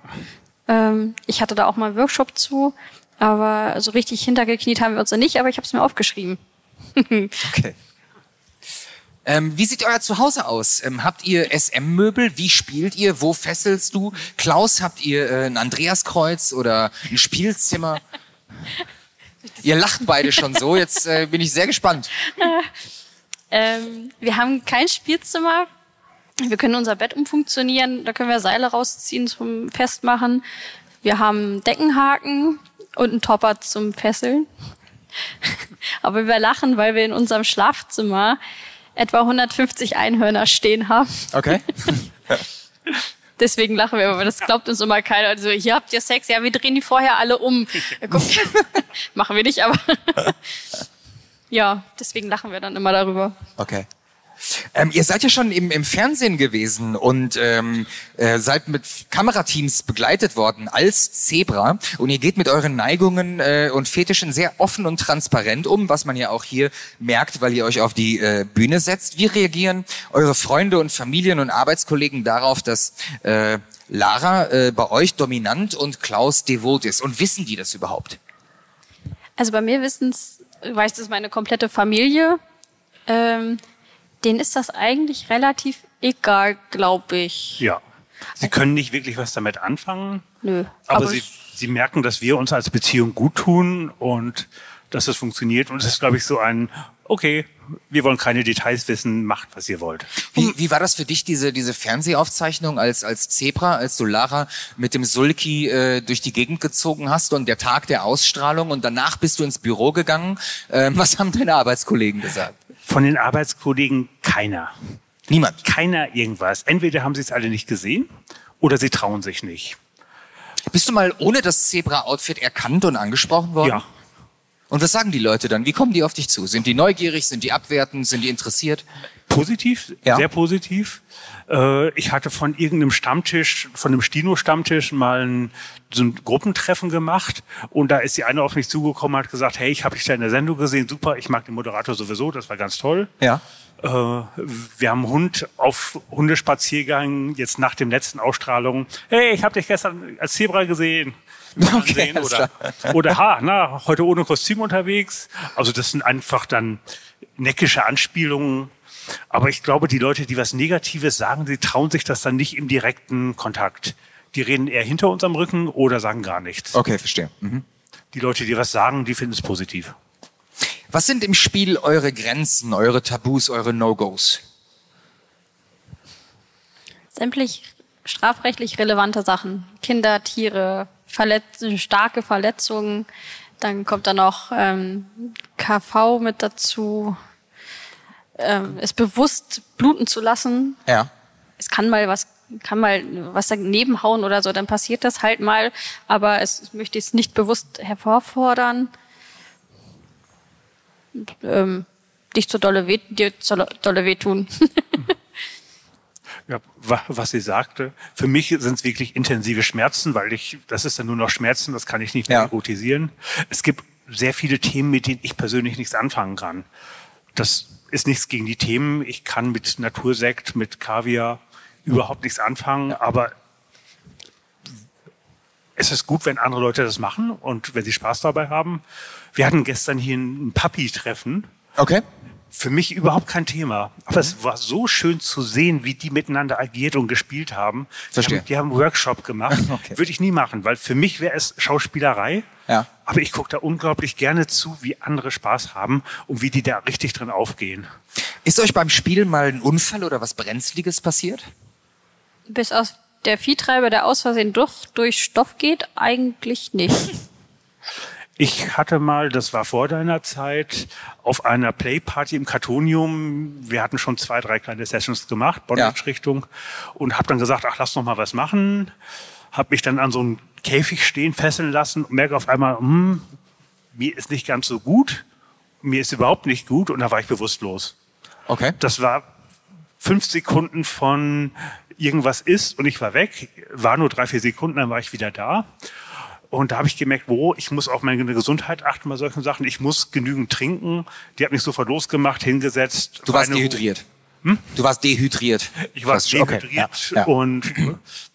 Speaker 1: Ähm, ich hatte da auch mal einen Workshop zu, aber so richtig hintergekniet haben wir uns da nicht, aber ich habe es mir aufgeschrieben. <laughs>
Speaker 3: Okay. Ähm, wie sieht euer Zuhause aus? Ähm, habt ihr SM-Möbel? Wie spielt ihr? Wo fesselst du? Klaus, habt ihr äh, ein Andreaskreuz oder ein Spielzimmer? <laughs> ihr lacht beide schon so. Jetzt äh, bin ich sehr gespannt. <laughs>
Speaker 1: Ähm, wir haben kein Spielzimmer. Wir können unser Bett umfunktionieren. Da können wir Seile rausziehen zum Festmachen. Wir haben Deckenhaken und einen Topper zum Fesseln. <laughs> Aber wir lachen, weil wir in unserem Schlafzimmer etwa 150 Einhörner stehen haben.
Speaker 3: Okay. <laughs>
Speaker 1: Deswegen lachen wir, aber das glaubt uns immer keiner. Also, hier habt ihr Sex. Ja, wir drehen die vorher alle um. Guck, <laughs> Machen wir nicht, aber ja, deswegen lachen wir dann immer darüber.
Speaker 3: Okay. Ähm, ihr seid ja schon im, im Fernsehen gewesen und ähm, äh, seid mit Kamerateams begleitet worden als Zebra und ihr geht mit euren Neigungen äh, und Fetischen sehr offen und transparent um, was man ja auch hier merkt, weil ihr euch auf die äh, Bühne setzt. Wie reagieren eure Freunde und Familien und Arbeitskollegen darauf, dass äh, Lara äh, bei euch dominant und Klaus devot ist? Und wissen die das überhaupt?
Speaker 1: Also bei mir wissen's, weiß das meine komplette Familie. Ähm, denen ist das eigentlich relativ egal, glaube ich.
Speaker 4: Ja. Sie können nicht wirklich was damit anfangen.
Speaker 1: Nö.
Speaker 4: Aber,
Speaker 1: aber
Speaker 4: sie, sie merken, dass wir uns als Beziehung gut tun und dass es funktioniert. Und es ist, glaube ich, so ein, okay, wir wollen keine Details wissen, macht, was ihr wollt.
Speaker 3: Wie, wie war das für dich, diese, diese Fernsehaufzeichnung als, als Zebra, als du Lara mit dem Sulki äh, durch die Gegend gezogen hast und der Tag der Ausstrahlung und danach bist du ins Büro gegangen? Ähm, was haben deine Arbeitskollegen gesagt?
Speaker 4: Von den Arbeitskollegen keiner.
Speaker 3: Niemand.
Speaker 4: Keiner irgendwas. Entweder haben sie es alle nicht gesehen oder sie trauen sich nicht.
Speaker 3: Bist du mal ohne das Zebra-Outfit erkannt und angesprochen worden?
Speaker 4: Ja.
Speaker 3: Und was sagen die Leute dann? Wie kommen die auf dich zu? Sind die neugierig? Sind die abwertend? Sind die interessiert?
Speaker 4: Positiv,
Speaker 3: Ja.
Speaker 4: sehr positiv. Äh, ich hatte von irgendeinem Stammtisch, von einem Stino-Stammtisch mal ein, so ein Gruppentreffen gemacht und da ist die eine auf mich zugekommen und hat gesagt, hey, ich habe dich da in der Sendung gesehen, super, ich mag den Moderator sowieso, das war ganz toll.
Speaker 3: Ja.
Speaker 4: Äh, wir haben Hund auf Hundespaziergang, jetzt nach dem letzten Ausstrahlung. Hey, ich habe dich gestern als Zebra gesehen. Fernsehen
Speaker 3: alles
Speaker 4: oder, oder ha, na, heute ohne Kostüm unterwegs. Also das sind einfach dann neckische Anspielungen. Aber ich glaube, die Leute, die was Negatives sagen, die trauen sich das dann nicht im direkten Kontakt. Die reden eher hinter unserem Rücken oder sagen gar nichts.
Speaker 3: Okay, verstehe. Mhm.
Speaker 4: Die Leute, die was sagen, die finden es positiv.
Speaker 3: Was sind im Spiel eure Grenzen, eure Tabus, eure No-Gos?
Speaker 1: Sämtlich strafrechtlich relevante Sachen. Kinder, Tiere, Verletz starke Verletzungen. Dann kommt da noch ähm, KV mit dazu. Ähm, es bewusst bluten zu lassen.
Speaker 3: Ja.
Speaker 1: Es kann mal was kann mal was daneben hauen oder so, dann passiert das halt mal, aber es ich möchte es nicht bewusst hervorfordern. Und, ähm, dich zu dolle weh, dir zu dolle wehtun. <laughs>
Speaker 4: Ja, wa- was sie sagte. Für mich sind es wirklich intensive Schmerzen, weil ich, das ist dann nur noch Schmerzen, das kann ich nicht mehr
Speaker 3: Ja.
Speaker 4: erotisieren. Es gibt sehr viele Themen, mit denen ich persönlich nichts anfangen kann. Das ist nichts gegen die Themen. Ich kann mit Natursekt, mit Kaviar überhaupt nichts anfangen, aber es ist gut, wenn andere Leute das machen und wenn sie Spaß dabei haben. Wir hatten gestern hier ein Papi-Treffen
Speaker 3: Okay.
Speaker 4: Für mich überhaupt kein Thema. Aber es war so schön zu sehen, wie die miteinander agiert und gespielt haben. Die
Speaker 3: Verstehe.
Speaker 4: haben, die haben einen Workshop gemacht. <laughs>
Speaker 3: Okay.
Speaker 4: Würde ich nie machen, weil für mich wäre es Schauspielerei.
Speaker 3: Ja.
Speaker 4: Aber ich gucke da unglaublich gerne zu, wie andere Spaß haben und wie die da richtig drin aufgehen.
Speaker 3: Ist euch beim Spiel mal ein Unfall oder was Brenzliges passiert?
Speaker 1: Bis aus der Viehtreiber, der aus Versehen durch, durch Stoff geht, eigentlich nicht. <laughs>
Speaker 4: Ich hatte mal, das war vor deiner Zeit, auf einer Playparty im Kartonium, wir hatten schon zwei, drei kleine Sessions gemacht, Bondage-Richtung, und habe dann gesagt, ach, lass noch mal was machen. Habe mich dann an so einen Käfig stehen, fesseln lassen und merke auf einmal, hm, mir ist nicht ganz so gut, mir ist überhaupt nicht gut und da war ich bewusstlos.
Speaker 3: Okay.
Speaker 4: Das war fünf Sekunden von irgendwas ist und ich war weg. War nur drei, vier Sekunden, dann war ich wieder da. Und da habe ich gemerkt, wo ich muss auf meine Gesundheit achten bei solchen Sachen. Ich muss genügend trinken. Die hat mich sofort losgemacht, hingesetzt.
Speaker 3: Du warst dehydriert. Du warst dehydriert.
Speaker 4: Ich war
Speaker 3: Das- okay,
Speaker 4: dehydriert
Speaker 3: ja, ja.
Speaker 4: und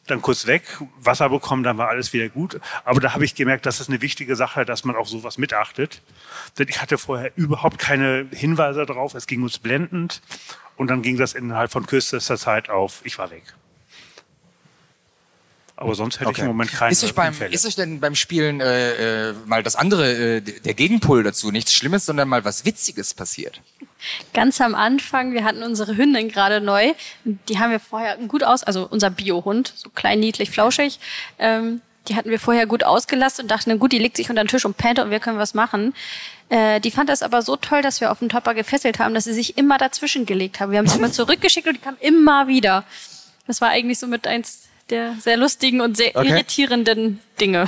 Speaker 4: dann kurz weg, Wasser bekommen, dann war alles wieder gut. Aber da habe ich gemerkt, das ist eine wichtige Sache, dass man auf sowas mitachtet. Denn ich hatte vorher überhaupt keine Hinweise darauf. Es ging uns blendend. Und dann ging das innerhalb von kürzester Zeit auf. Ich war weg. Aber sonst hätte ich im Moment keine
Speaker 3: ist euch beim,
Speaker 4: Unfälle.
Speaker 3: Ist euch denn beim Spielen äh, äh, mal das andere, äh, der Gegenpol dazu, nichts Schlimmes, sondern mal was Witziges passiert?
Speaker 1: Ganz am Anfang, wir hatten unsere Hündin gerade neu. Die haben wir vorher gut aus, also unser Biohund, so klein, niedlich, flauschig. Ähm, die hatten wir vorher gut ausgelastet und dachten, na gut, die legt sich unter den Tisch und pennt und wir können was machen. Äh, die fand das aber so toll, dass wir auf den Topper gefesselt haben, dass sie sich immer dazwischen gelegt haben. Wir haben sie immer zurückgeschickt und die kam immer wieder. Das war eigentlich so mit eins der sehr lustigen und sehr
Speaker 3: Okay.
Speaker 1: irritierenden Dinge.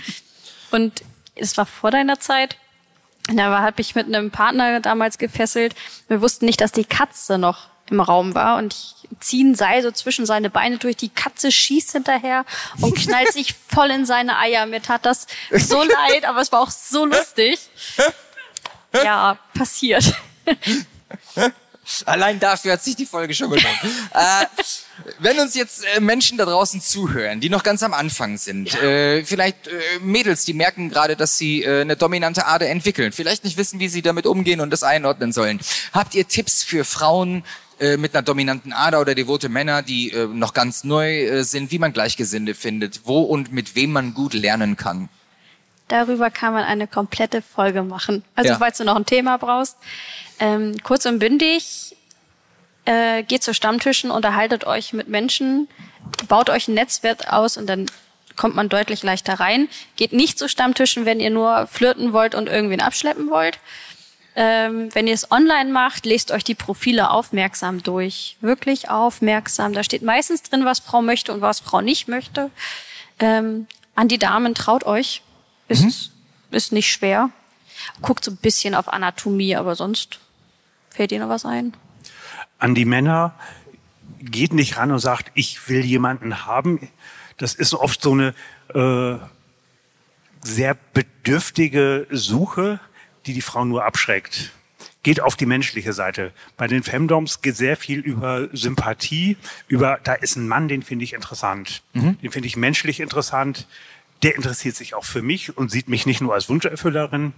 Speaker 1: <laughs> und es war vor deiner Zeit. Da war, habe ich mit einem Partner damals gefesselt. Wir wussten nicht, dass die Katze noch im Raum war und ich ziehe ein Seil so zwischen seine Beine durch. Die Katze schießt hinterher und knallt sich <laughs> voll in seine Eier. Mir tat das so leid, aber es war auch so lustig. Ja, passiert.
Speaker 3: Allein dafür hat sich die Folge schon gelohnt. äh, <laughs> wenn uns jetzt äh, Menschen da draußen zuhören, die noch ganz am Anfang sind, äh, vielleicht äh, Mädels, die merken gerade, dass sie äh, eine dominante Ader entwickeln, vielleicht nicht wissen, wie sie damit umgehen und das einordnen sollen. Habt ihr Tipps für Frauen äh, mit einer dominanten Ader oder devote Männer, die äh, noch ganz neu äh, sind, wie man Gleichgesinnte findet, wo und mit wem man gut lernen kann?
Speaker 1: Darüber kann man eine komplette Folge machen. Also
Speaker 3: Ja.
Speaker 1: falls du noch ein Thema brauchst. Ähm, kurz und bündig, äh, geht zu Stammtischen, unterhaltet euch mit Menschen, baut euch ein Netzwerk aus und dann kommt man deutlich leichter rein. Geht nicht zu Stammtischen, wenn ihr nur flirten wollt und irgendwen abschleppen wollt. Ähm, wenn ihr es online macht, lest euch die Profile aufmerksam durch. Wirklich aufmerksam. Da steht meistens drin, was Frau möchte und was Frau nicht möchte. Ähm, an die Damen traut euch. Ist, ist nicht schwer. Guckt so ein bisschen auf Anatomie, aber sonst fällt dir noch was ein?
Speaker 4: An die Männer, geht nicht ran und sagt, ich will jemanden haben. Das ist oft so eine äh, sehr bedürftige Suche, die die Frau nur abschreckt. Geht auf die menschliche Seite. Bei den Femdoms geht sehr viel über Sympathie, über, da ist ein Mann, den finde ich interessant. Mhm. Den finde ich menschlich interessant. Der interessiert sich auch für mich und sieht mich nicht nur als Wunscherfüllerin.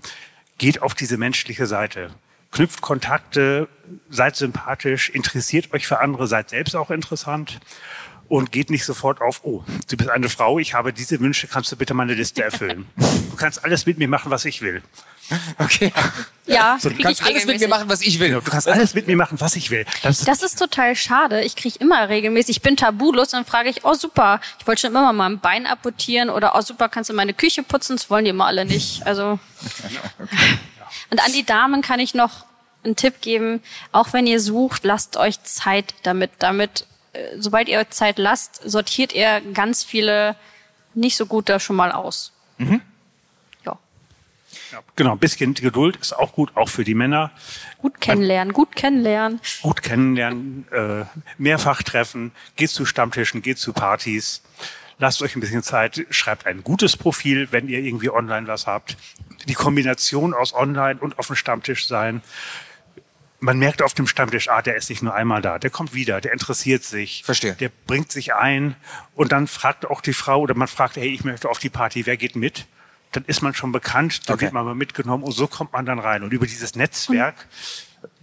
Speaker 4: Geht auf diese menschliche Seite knüpft Kontakte, seid sympathisch, interessiert euch für andere, seid selbst auch interessant und geht nicht sofort auf, oh, du bist eine Frau, ich habe diese Wünsche, kannst du bitte meine Liste erfüllen? Du kannst alles mit mir machen, was ich will.
Speaker 3: Okay.
Speaker 1: Ja,
Speaker 3: so, du kannst alles mit mir machen, was ich will.
Speaker 4: Du kannst alles mit mir machen, was ich will.
Speaker 1: Das, das ist total schade. Ich kriege immer regelmäßig, ich bin tabulos, dann frage ich, oh super, ich wollte schon immer mal ein Bein amputieren oder oh super, kannst du meine Küche putzen? Das wollen die immer alle nicht. Also. <laughs> Okay. Und an die Damen kann ich noch einen Tipp geben, auch wenn ihr sucht, lasst euch Zeit damit. Damit, äh, sobald ihr euch Zeit lasst, sortiert ihr ganz viele nicht so gute schon mal aus. Mhm.
Speaker 4: Ja. ja. Genau, ein bisschen Geduld ist auch gut, auch für die Männer.
Speaker 1: Gut kennenlernen, gut kennenlernen.
Speaker 4: Gut kennenlernen, äh, mehrfach treffen, geht zu Stammtischen, geht zu Partys. Lasst euch ein bisschen Zeit, schreibt ein gutes Profil, wenn ihr irgendwie online was habt die Kombination aus Online und auf dem Stammtisch sein. Man merkt auf dem Stammtisch, ah, der ist nicht nur einmal da, der kommt wieder, der interessiert sich,
Speaker 3: Verstehe.
Speaker 4: der bringt sich ein und dann fragt auch die Frau oder man fragt, hey, ich möchte auf die Party, wer geht mit? Dann ist man schon bekannt, dann okay. wird man mal mitgenommen und so kommt man dann rein. Und über dieses Netzwerk,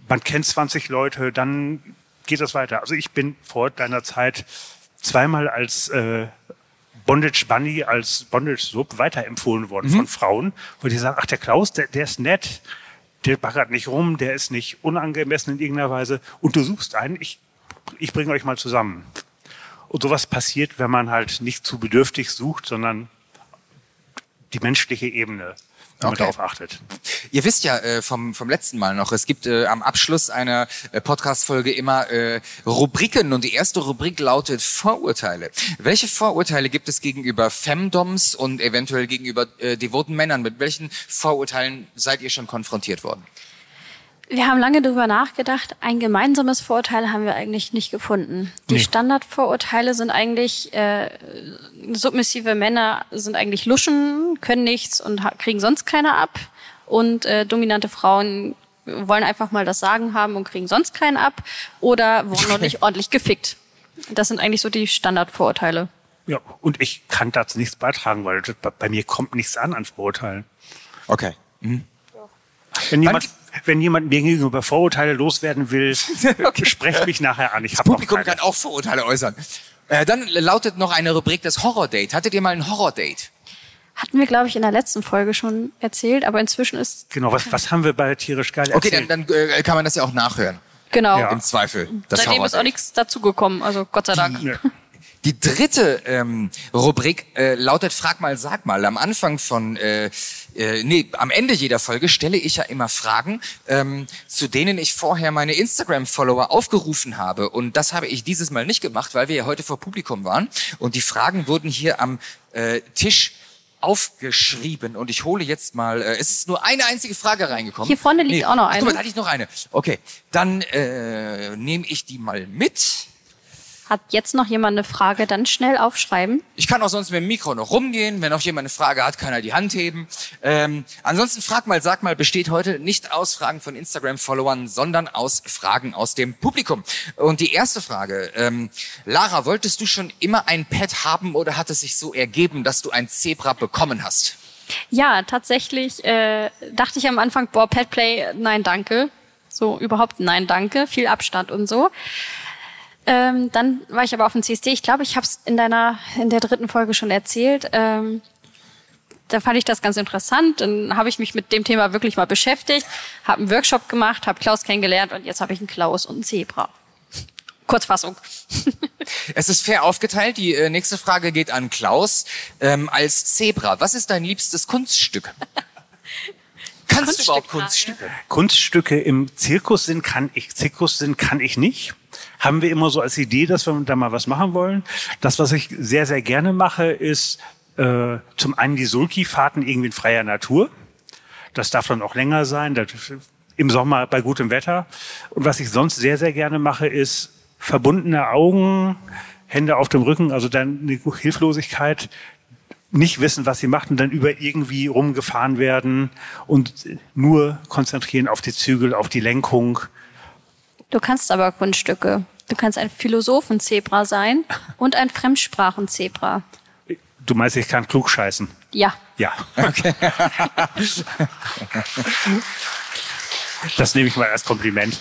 Speaker 4: man kennt 20 Leute, dann geht das weiter. Also ich bin vor deiner Zeit zweimal als äh, Bondage Bunny als Bondage Sub weiterempfohlen worden mhm. von Frauen, wo die sagen, ach, der Klaus, der, der ist nett, der baggert nicht rum, der ist nicht unangemessen in irgendeiner Weise und du suchst einen, ich, ich bringe euch mal zusammen. Und sowas passiert, wenn man halt nicht zu bedürftig sucht, sondern die menschliche Ebene wenn okay. man darauf achtet.
Speaker 3: Ihr wisst ja äh, vom, vom letzten Mal noch, es gibt äh, am Abschluss einer äh, Podcast-Folge immer äh, Rubriken und die erste Rubrik lautet Vorurteile. Welche Vorurteile gibt es gegenüber Femdoms und eventuell gegenüber äh, devoten Männern? Mit welchen Vorurteilen seid ihr schon konfrontiert worden?
Speaker 1: Wir haben lange darüber nachgedacht. Ein gemeinsames Vorurteil haben wir eigentlich nicht gefunden. Die nee. Standardvorurteile sind eigentlich, äh, submissive Männer sind eigentlich Luschen, können nichts und kriegen sonst keiner ab. Und äh, dominante Frauen wollen einfach mal das Sagen haben und kriegen sonst keinen ab. Oder wurden noch nicht <laughs> ordentlich gefickt. Das sind eigentlich so die Standardvorurteile.
Speaker 4: Ja, und ich kann dazu nichts beitragen, weil bei mir kommt nichts an an Vorurteilen.
Speaker 3: Okay. Mhm.
Speaker 4: Wenn jemand, wenn jemand mir gegenüber Vorurteile loswerden will, <laughs> okay. sprecht mich nachher an. Ich
Speaker 3: das Publikum kann auch Vorurteile äußern. Äh, dann lautet noch eine Rubrik das Horror-Date. Hattet ihr mal ein Horror-Date?
Speaker 1: Hatten wir, glaube ich, in der letzten Folge schon erzählt, aber inzwischen ist...
Speaker 4: Genau, was, was haben wir bei Tierisch Geil
Speaker 3: erzählt? Okay, dann, dann äh, kann man das ja auch nachhören.
Speaker 1: Genau. Ja.
Speaker 3: Im Zweifel.
Speaker 1: Das Seitdem ist auch nichts dazugekommen, also Gott sei Dank. Die,
Speaker 3: die dritte ähm, Rubrik äh, lautet Frag mal, sag mal. Am Anfang von, äh, äh, nee, am Ende jeder Folge stelle ich ja immer Fragen, ähm, zu denen ich vorher meine Instagram-Follower aufgerufen habe. Und das habe ich dieses Mal nicht gemacht, weil wir ja heute vor Publikum waren. Und die Fragen wurden hier am äh, Tisch aufgeschrieben und ich hole jetzt mal, äh, es ist nur eine einzige Frage reingekommen.
Speaker 1: Hier vorne liegt nee, auch noch eine.
Speaker 3: Guck mal, da hatte ich noch eine. Okay, dann äh, nehme ich die mal mit.
Speaker 1: Hat jetzt noch jemand eine Frage, dann schnell aufschreiben.
Speaker 3: Ich kann auch sonst mit dem Mikro noch rumgehen. Wenn auch jemand eine Frage hat, kann er die Hand heben. Ähm, ansonsten frag mal, sag mal, besteht heute nicht aus Fragen von Instagram-Followern, sondern aus Fragen aus dem Publikum. Und die erste Frage, ähm, Lara, wolltest du schon immer ein Pet haben oder hat es sich so ergeben, dass du ein Zebra bekommen hast?
Speaker 1: Ja, tatsächlich äh, dachte ich am Anfang, boah, Petplay, nein, danke. So überhaupt nein, danke, viel Abstand und so. Ähm, dann war ich aber auf dem CSD. Ich glaube, ich habe es in deiner, in der dritten Folge schon erzählt. Ähm, da fand ich das ganz interessant. Dann habe ich mich mit dem Thema wirklich mal beschäftigt, habe einen Workshop gemacht, habe Klaus kennengelernt und jetzt habe ich einen Klaus und einen Zebra. Kurzfassung. <laughs>
Speaker 3: Es ist fair aufgeteilt. Die äh, nächste Frage geht an Klaus. Ähm, als Zebra, was ist dein liebstes Kunststück? Kannst du überhaupt Kunststücke?
Speaker 4: Kunststücke im Zirkussinn kann ich, Zirkussinn kann ich nicht haben wir immer so als Idee, dass wir da mal was machen wollen. Das, was ich sehr, sehr gerne mache, ist äh, zum einen die Sulki-Fahrten irgendwie in freier Natur. Das darf dann auch länger sein. Im Sommer bei gutem Wetter. Und was ich sonst sehr, sehr gerne mache, ist verbundene Augen, Hände auf dem Rücken, also dann eine Hilflosigkeit, nicht wissen, was sie macht und dann über irgendwie rumgefahren werden und nur konzentrieren auf die Zügel, auf die Lenkung.
Speaker 1: Du kannst aber Kunststücke. Du kannst ein Philosophenzebra sein <laughs> und ein Fremdsprachenzebra.
Speaker 4: Du meinst, ich kann klug scheißen?
Speaker 1: Ja.
Speaker 4: Ja. Okay. <laughs> das nehme ich mal als Kompliment.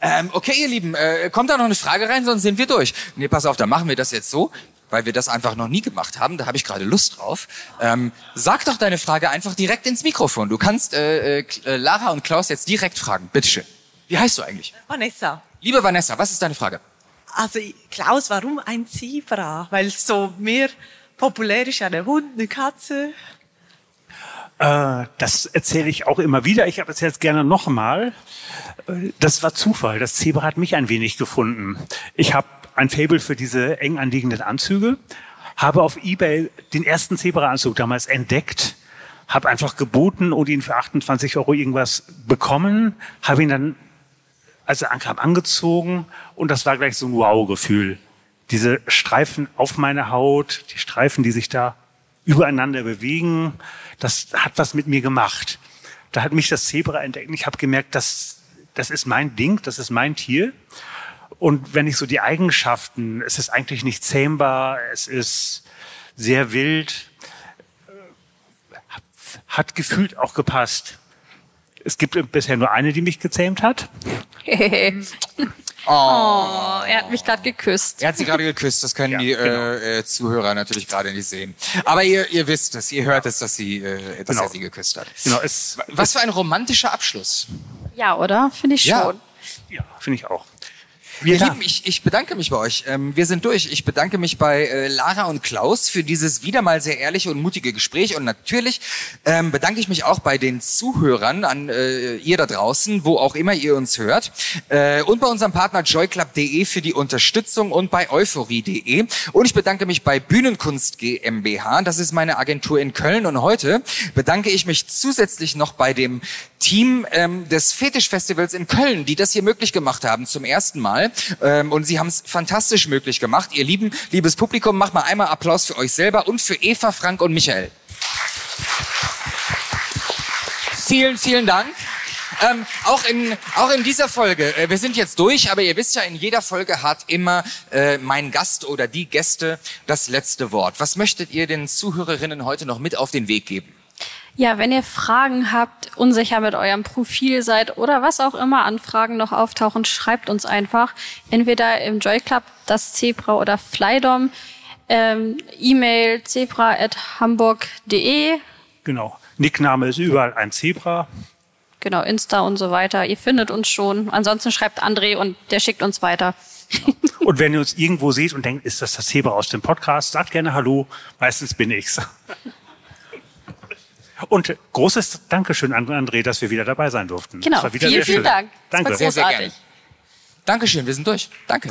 Speaker 3: Ähm, okay, ihr Lieben, äh, kommt da noch eine Frage rein, sonst sind wir durch. Nee, pass auf, dann machen wir das jetzt so, weil wir das einfach noch nie gemacht haben. Da habe ich gerade Lust drauf. Ähm, sag doch deine Frage einfach direkt ins Mikrofon. Du kannst äh, äh, Lara und Klaus jetzt direkt fragen. Bitteschön. Wie heißt du eigentlich?
Speaker 5: Vanessa.
Speaker 3: Liebe Vanessa, was ist deine Frage?
Speaker 5: Also Klaus, warum ein Zebra? Weil so mehr populär ist eine Hund, eine Katze.
Speaker 4: Äh, das erzähle ich auch immer wieder. Ich habe es jetzt gerne nochmal. Äh, das war Zufall. Das Zebra hat mich ein wenig gefunden. Ich habe ein Fable für diese eng anliegenden Anzüge, habe auf eBay den ersten Zebra-Anzug damals entdeckt, habe einfach geboten und ihn für 28 Euro irgendwas bekommen, habe ihn dann, als er ankam, angezogen und das war gleich so ein Wow-Gefühl. Diese Streifen auf meiner Haut, die Streifen, die sich da übereinander bewegen, das hat was mit mir gemacht. Da hat mich das Zebra entdeckt. Ich habe gemerkt, das, das ist mein Ding, das ist mein Tier. Und wenn ich so die Eigenschaften, es ist eigentlich nicht zähmbar, es ist sehr wild, hat gefühlt auch gepasst. Es gibt bisher nur eine, die mich gezähmt hat. <laughs>
Speaker 1: Oh. oh, er hat mich gerade geküsst.
Speaker 3: Er hat sie gerade geküsst, das können ja, die genau. äh, Zuhörer natürlich gerade nicht sehen. Aber ihr, ihr wisst es, ihr hört es, dass, sie, äh, dass genau. er sie geküsst hat. Genau, es, Was für ein romantischer Abschluss.
Speaker 1: Ja, oder? Finde ich schon.
Speaker 4: Ja, ja finde ich auch.
Speaker 3: Wir Lieben, ich, ich bedanke mich bei euch. Ähm, wir sind durch. Ich bedanke mich bei äh, Lara und Klaus für dieses wieder mal sehr ehrliche und mutige Gespräch. Und natürlich ähm, bedanke ich mich auch bei den Zuhörern, an äh, ihr da draußen, wo auch immer ihr uns hört. Äh, und bei unserem Partner joyclub.de für die Unterstützung und bei euphorie.de. Und ich bedanke mich bei Bühnenkunst GmbH. Das ist meine Agentur in Köln. Und heute bedanke ich mich zusätzlich noch bei dem Team ähm, des Fetischfestivals in Köln, die das hier möglich gemacht haben zum ersten Mal. Ähm, und sie haben es fantastisch möglich gemacht. Ihr lieben, liebes Publikum, macht mal einmal Applaus für euch selber und für Eva, Frank und Michael. Vielen, vielen Dank. Ähm, auch, in, auch in dieser Folge, äh, wir sind jetzt durch, aber ihr wisst ja, in jeder Folge hat immer äh, mein Gast oder die Gäste das letzte Wort. Was möchtet ihr den Zuhörerinnen heute noch mit auf den Weg geben?
Speaker 1: Ja, wenn ihr Fragen habt, unsicher mit eurem Profil seid oder was auch immer an Fragen noch auftauchen, schreibt uns einfach. Entweder im Joy Club, das Zebra oder Flydom, ähm, E-Mail zebra.hamburg.de.
Speaker 4: Genau. Nickname ist überall ein Zebra.
Speaker 1: Genau, Insta und so weiter. Ihr findet uns schon. Ansonsten schreibt André und der schickt uns weiter.
Speaker 4: Und wenn ihr uns irgendwo seht und denkt, ist das das Zebra aus dem Podcast, sagt gerne Hallo. Meistens bin ich's. Und großes Dankeschön an André, dass wir wieder dabei sein durften.
Speaker 1: Genau. vielen, vielen schön. Dank.
Speaker 3: Danke. Sehr, sehr gerne. Dankeschön, wir sind durch. Danke.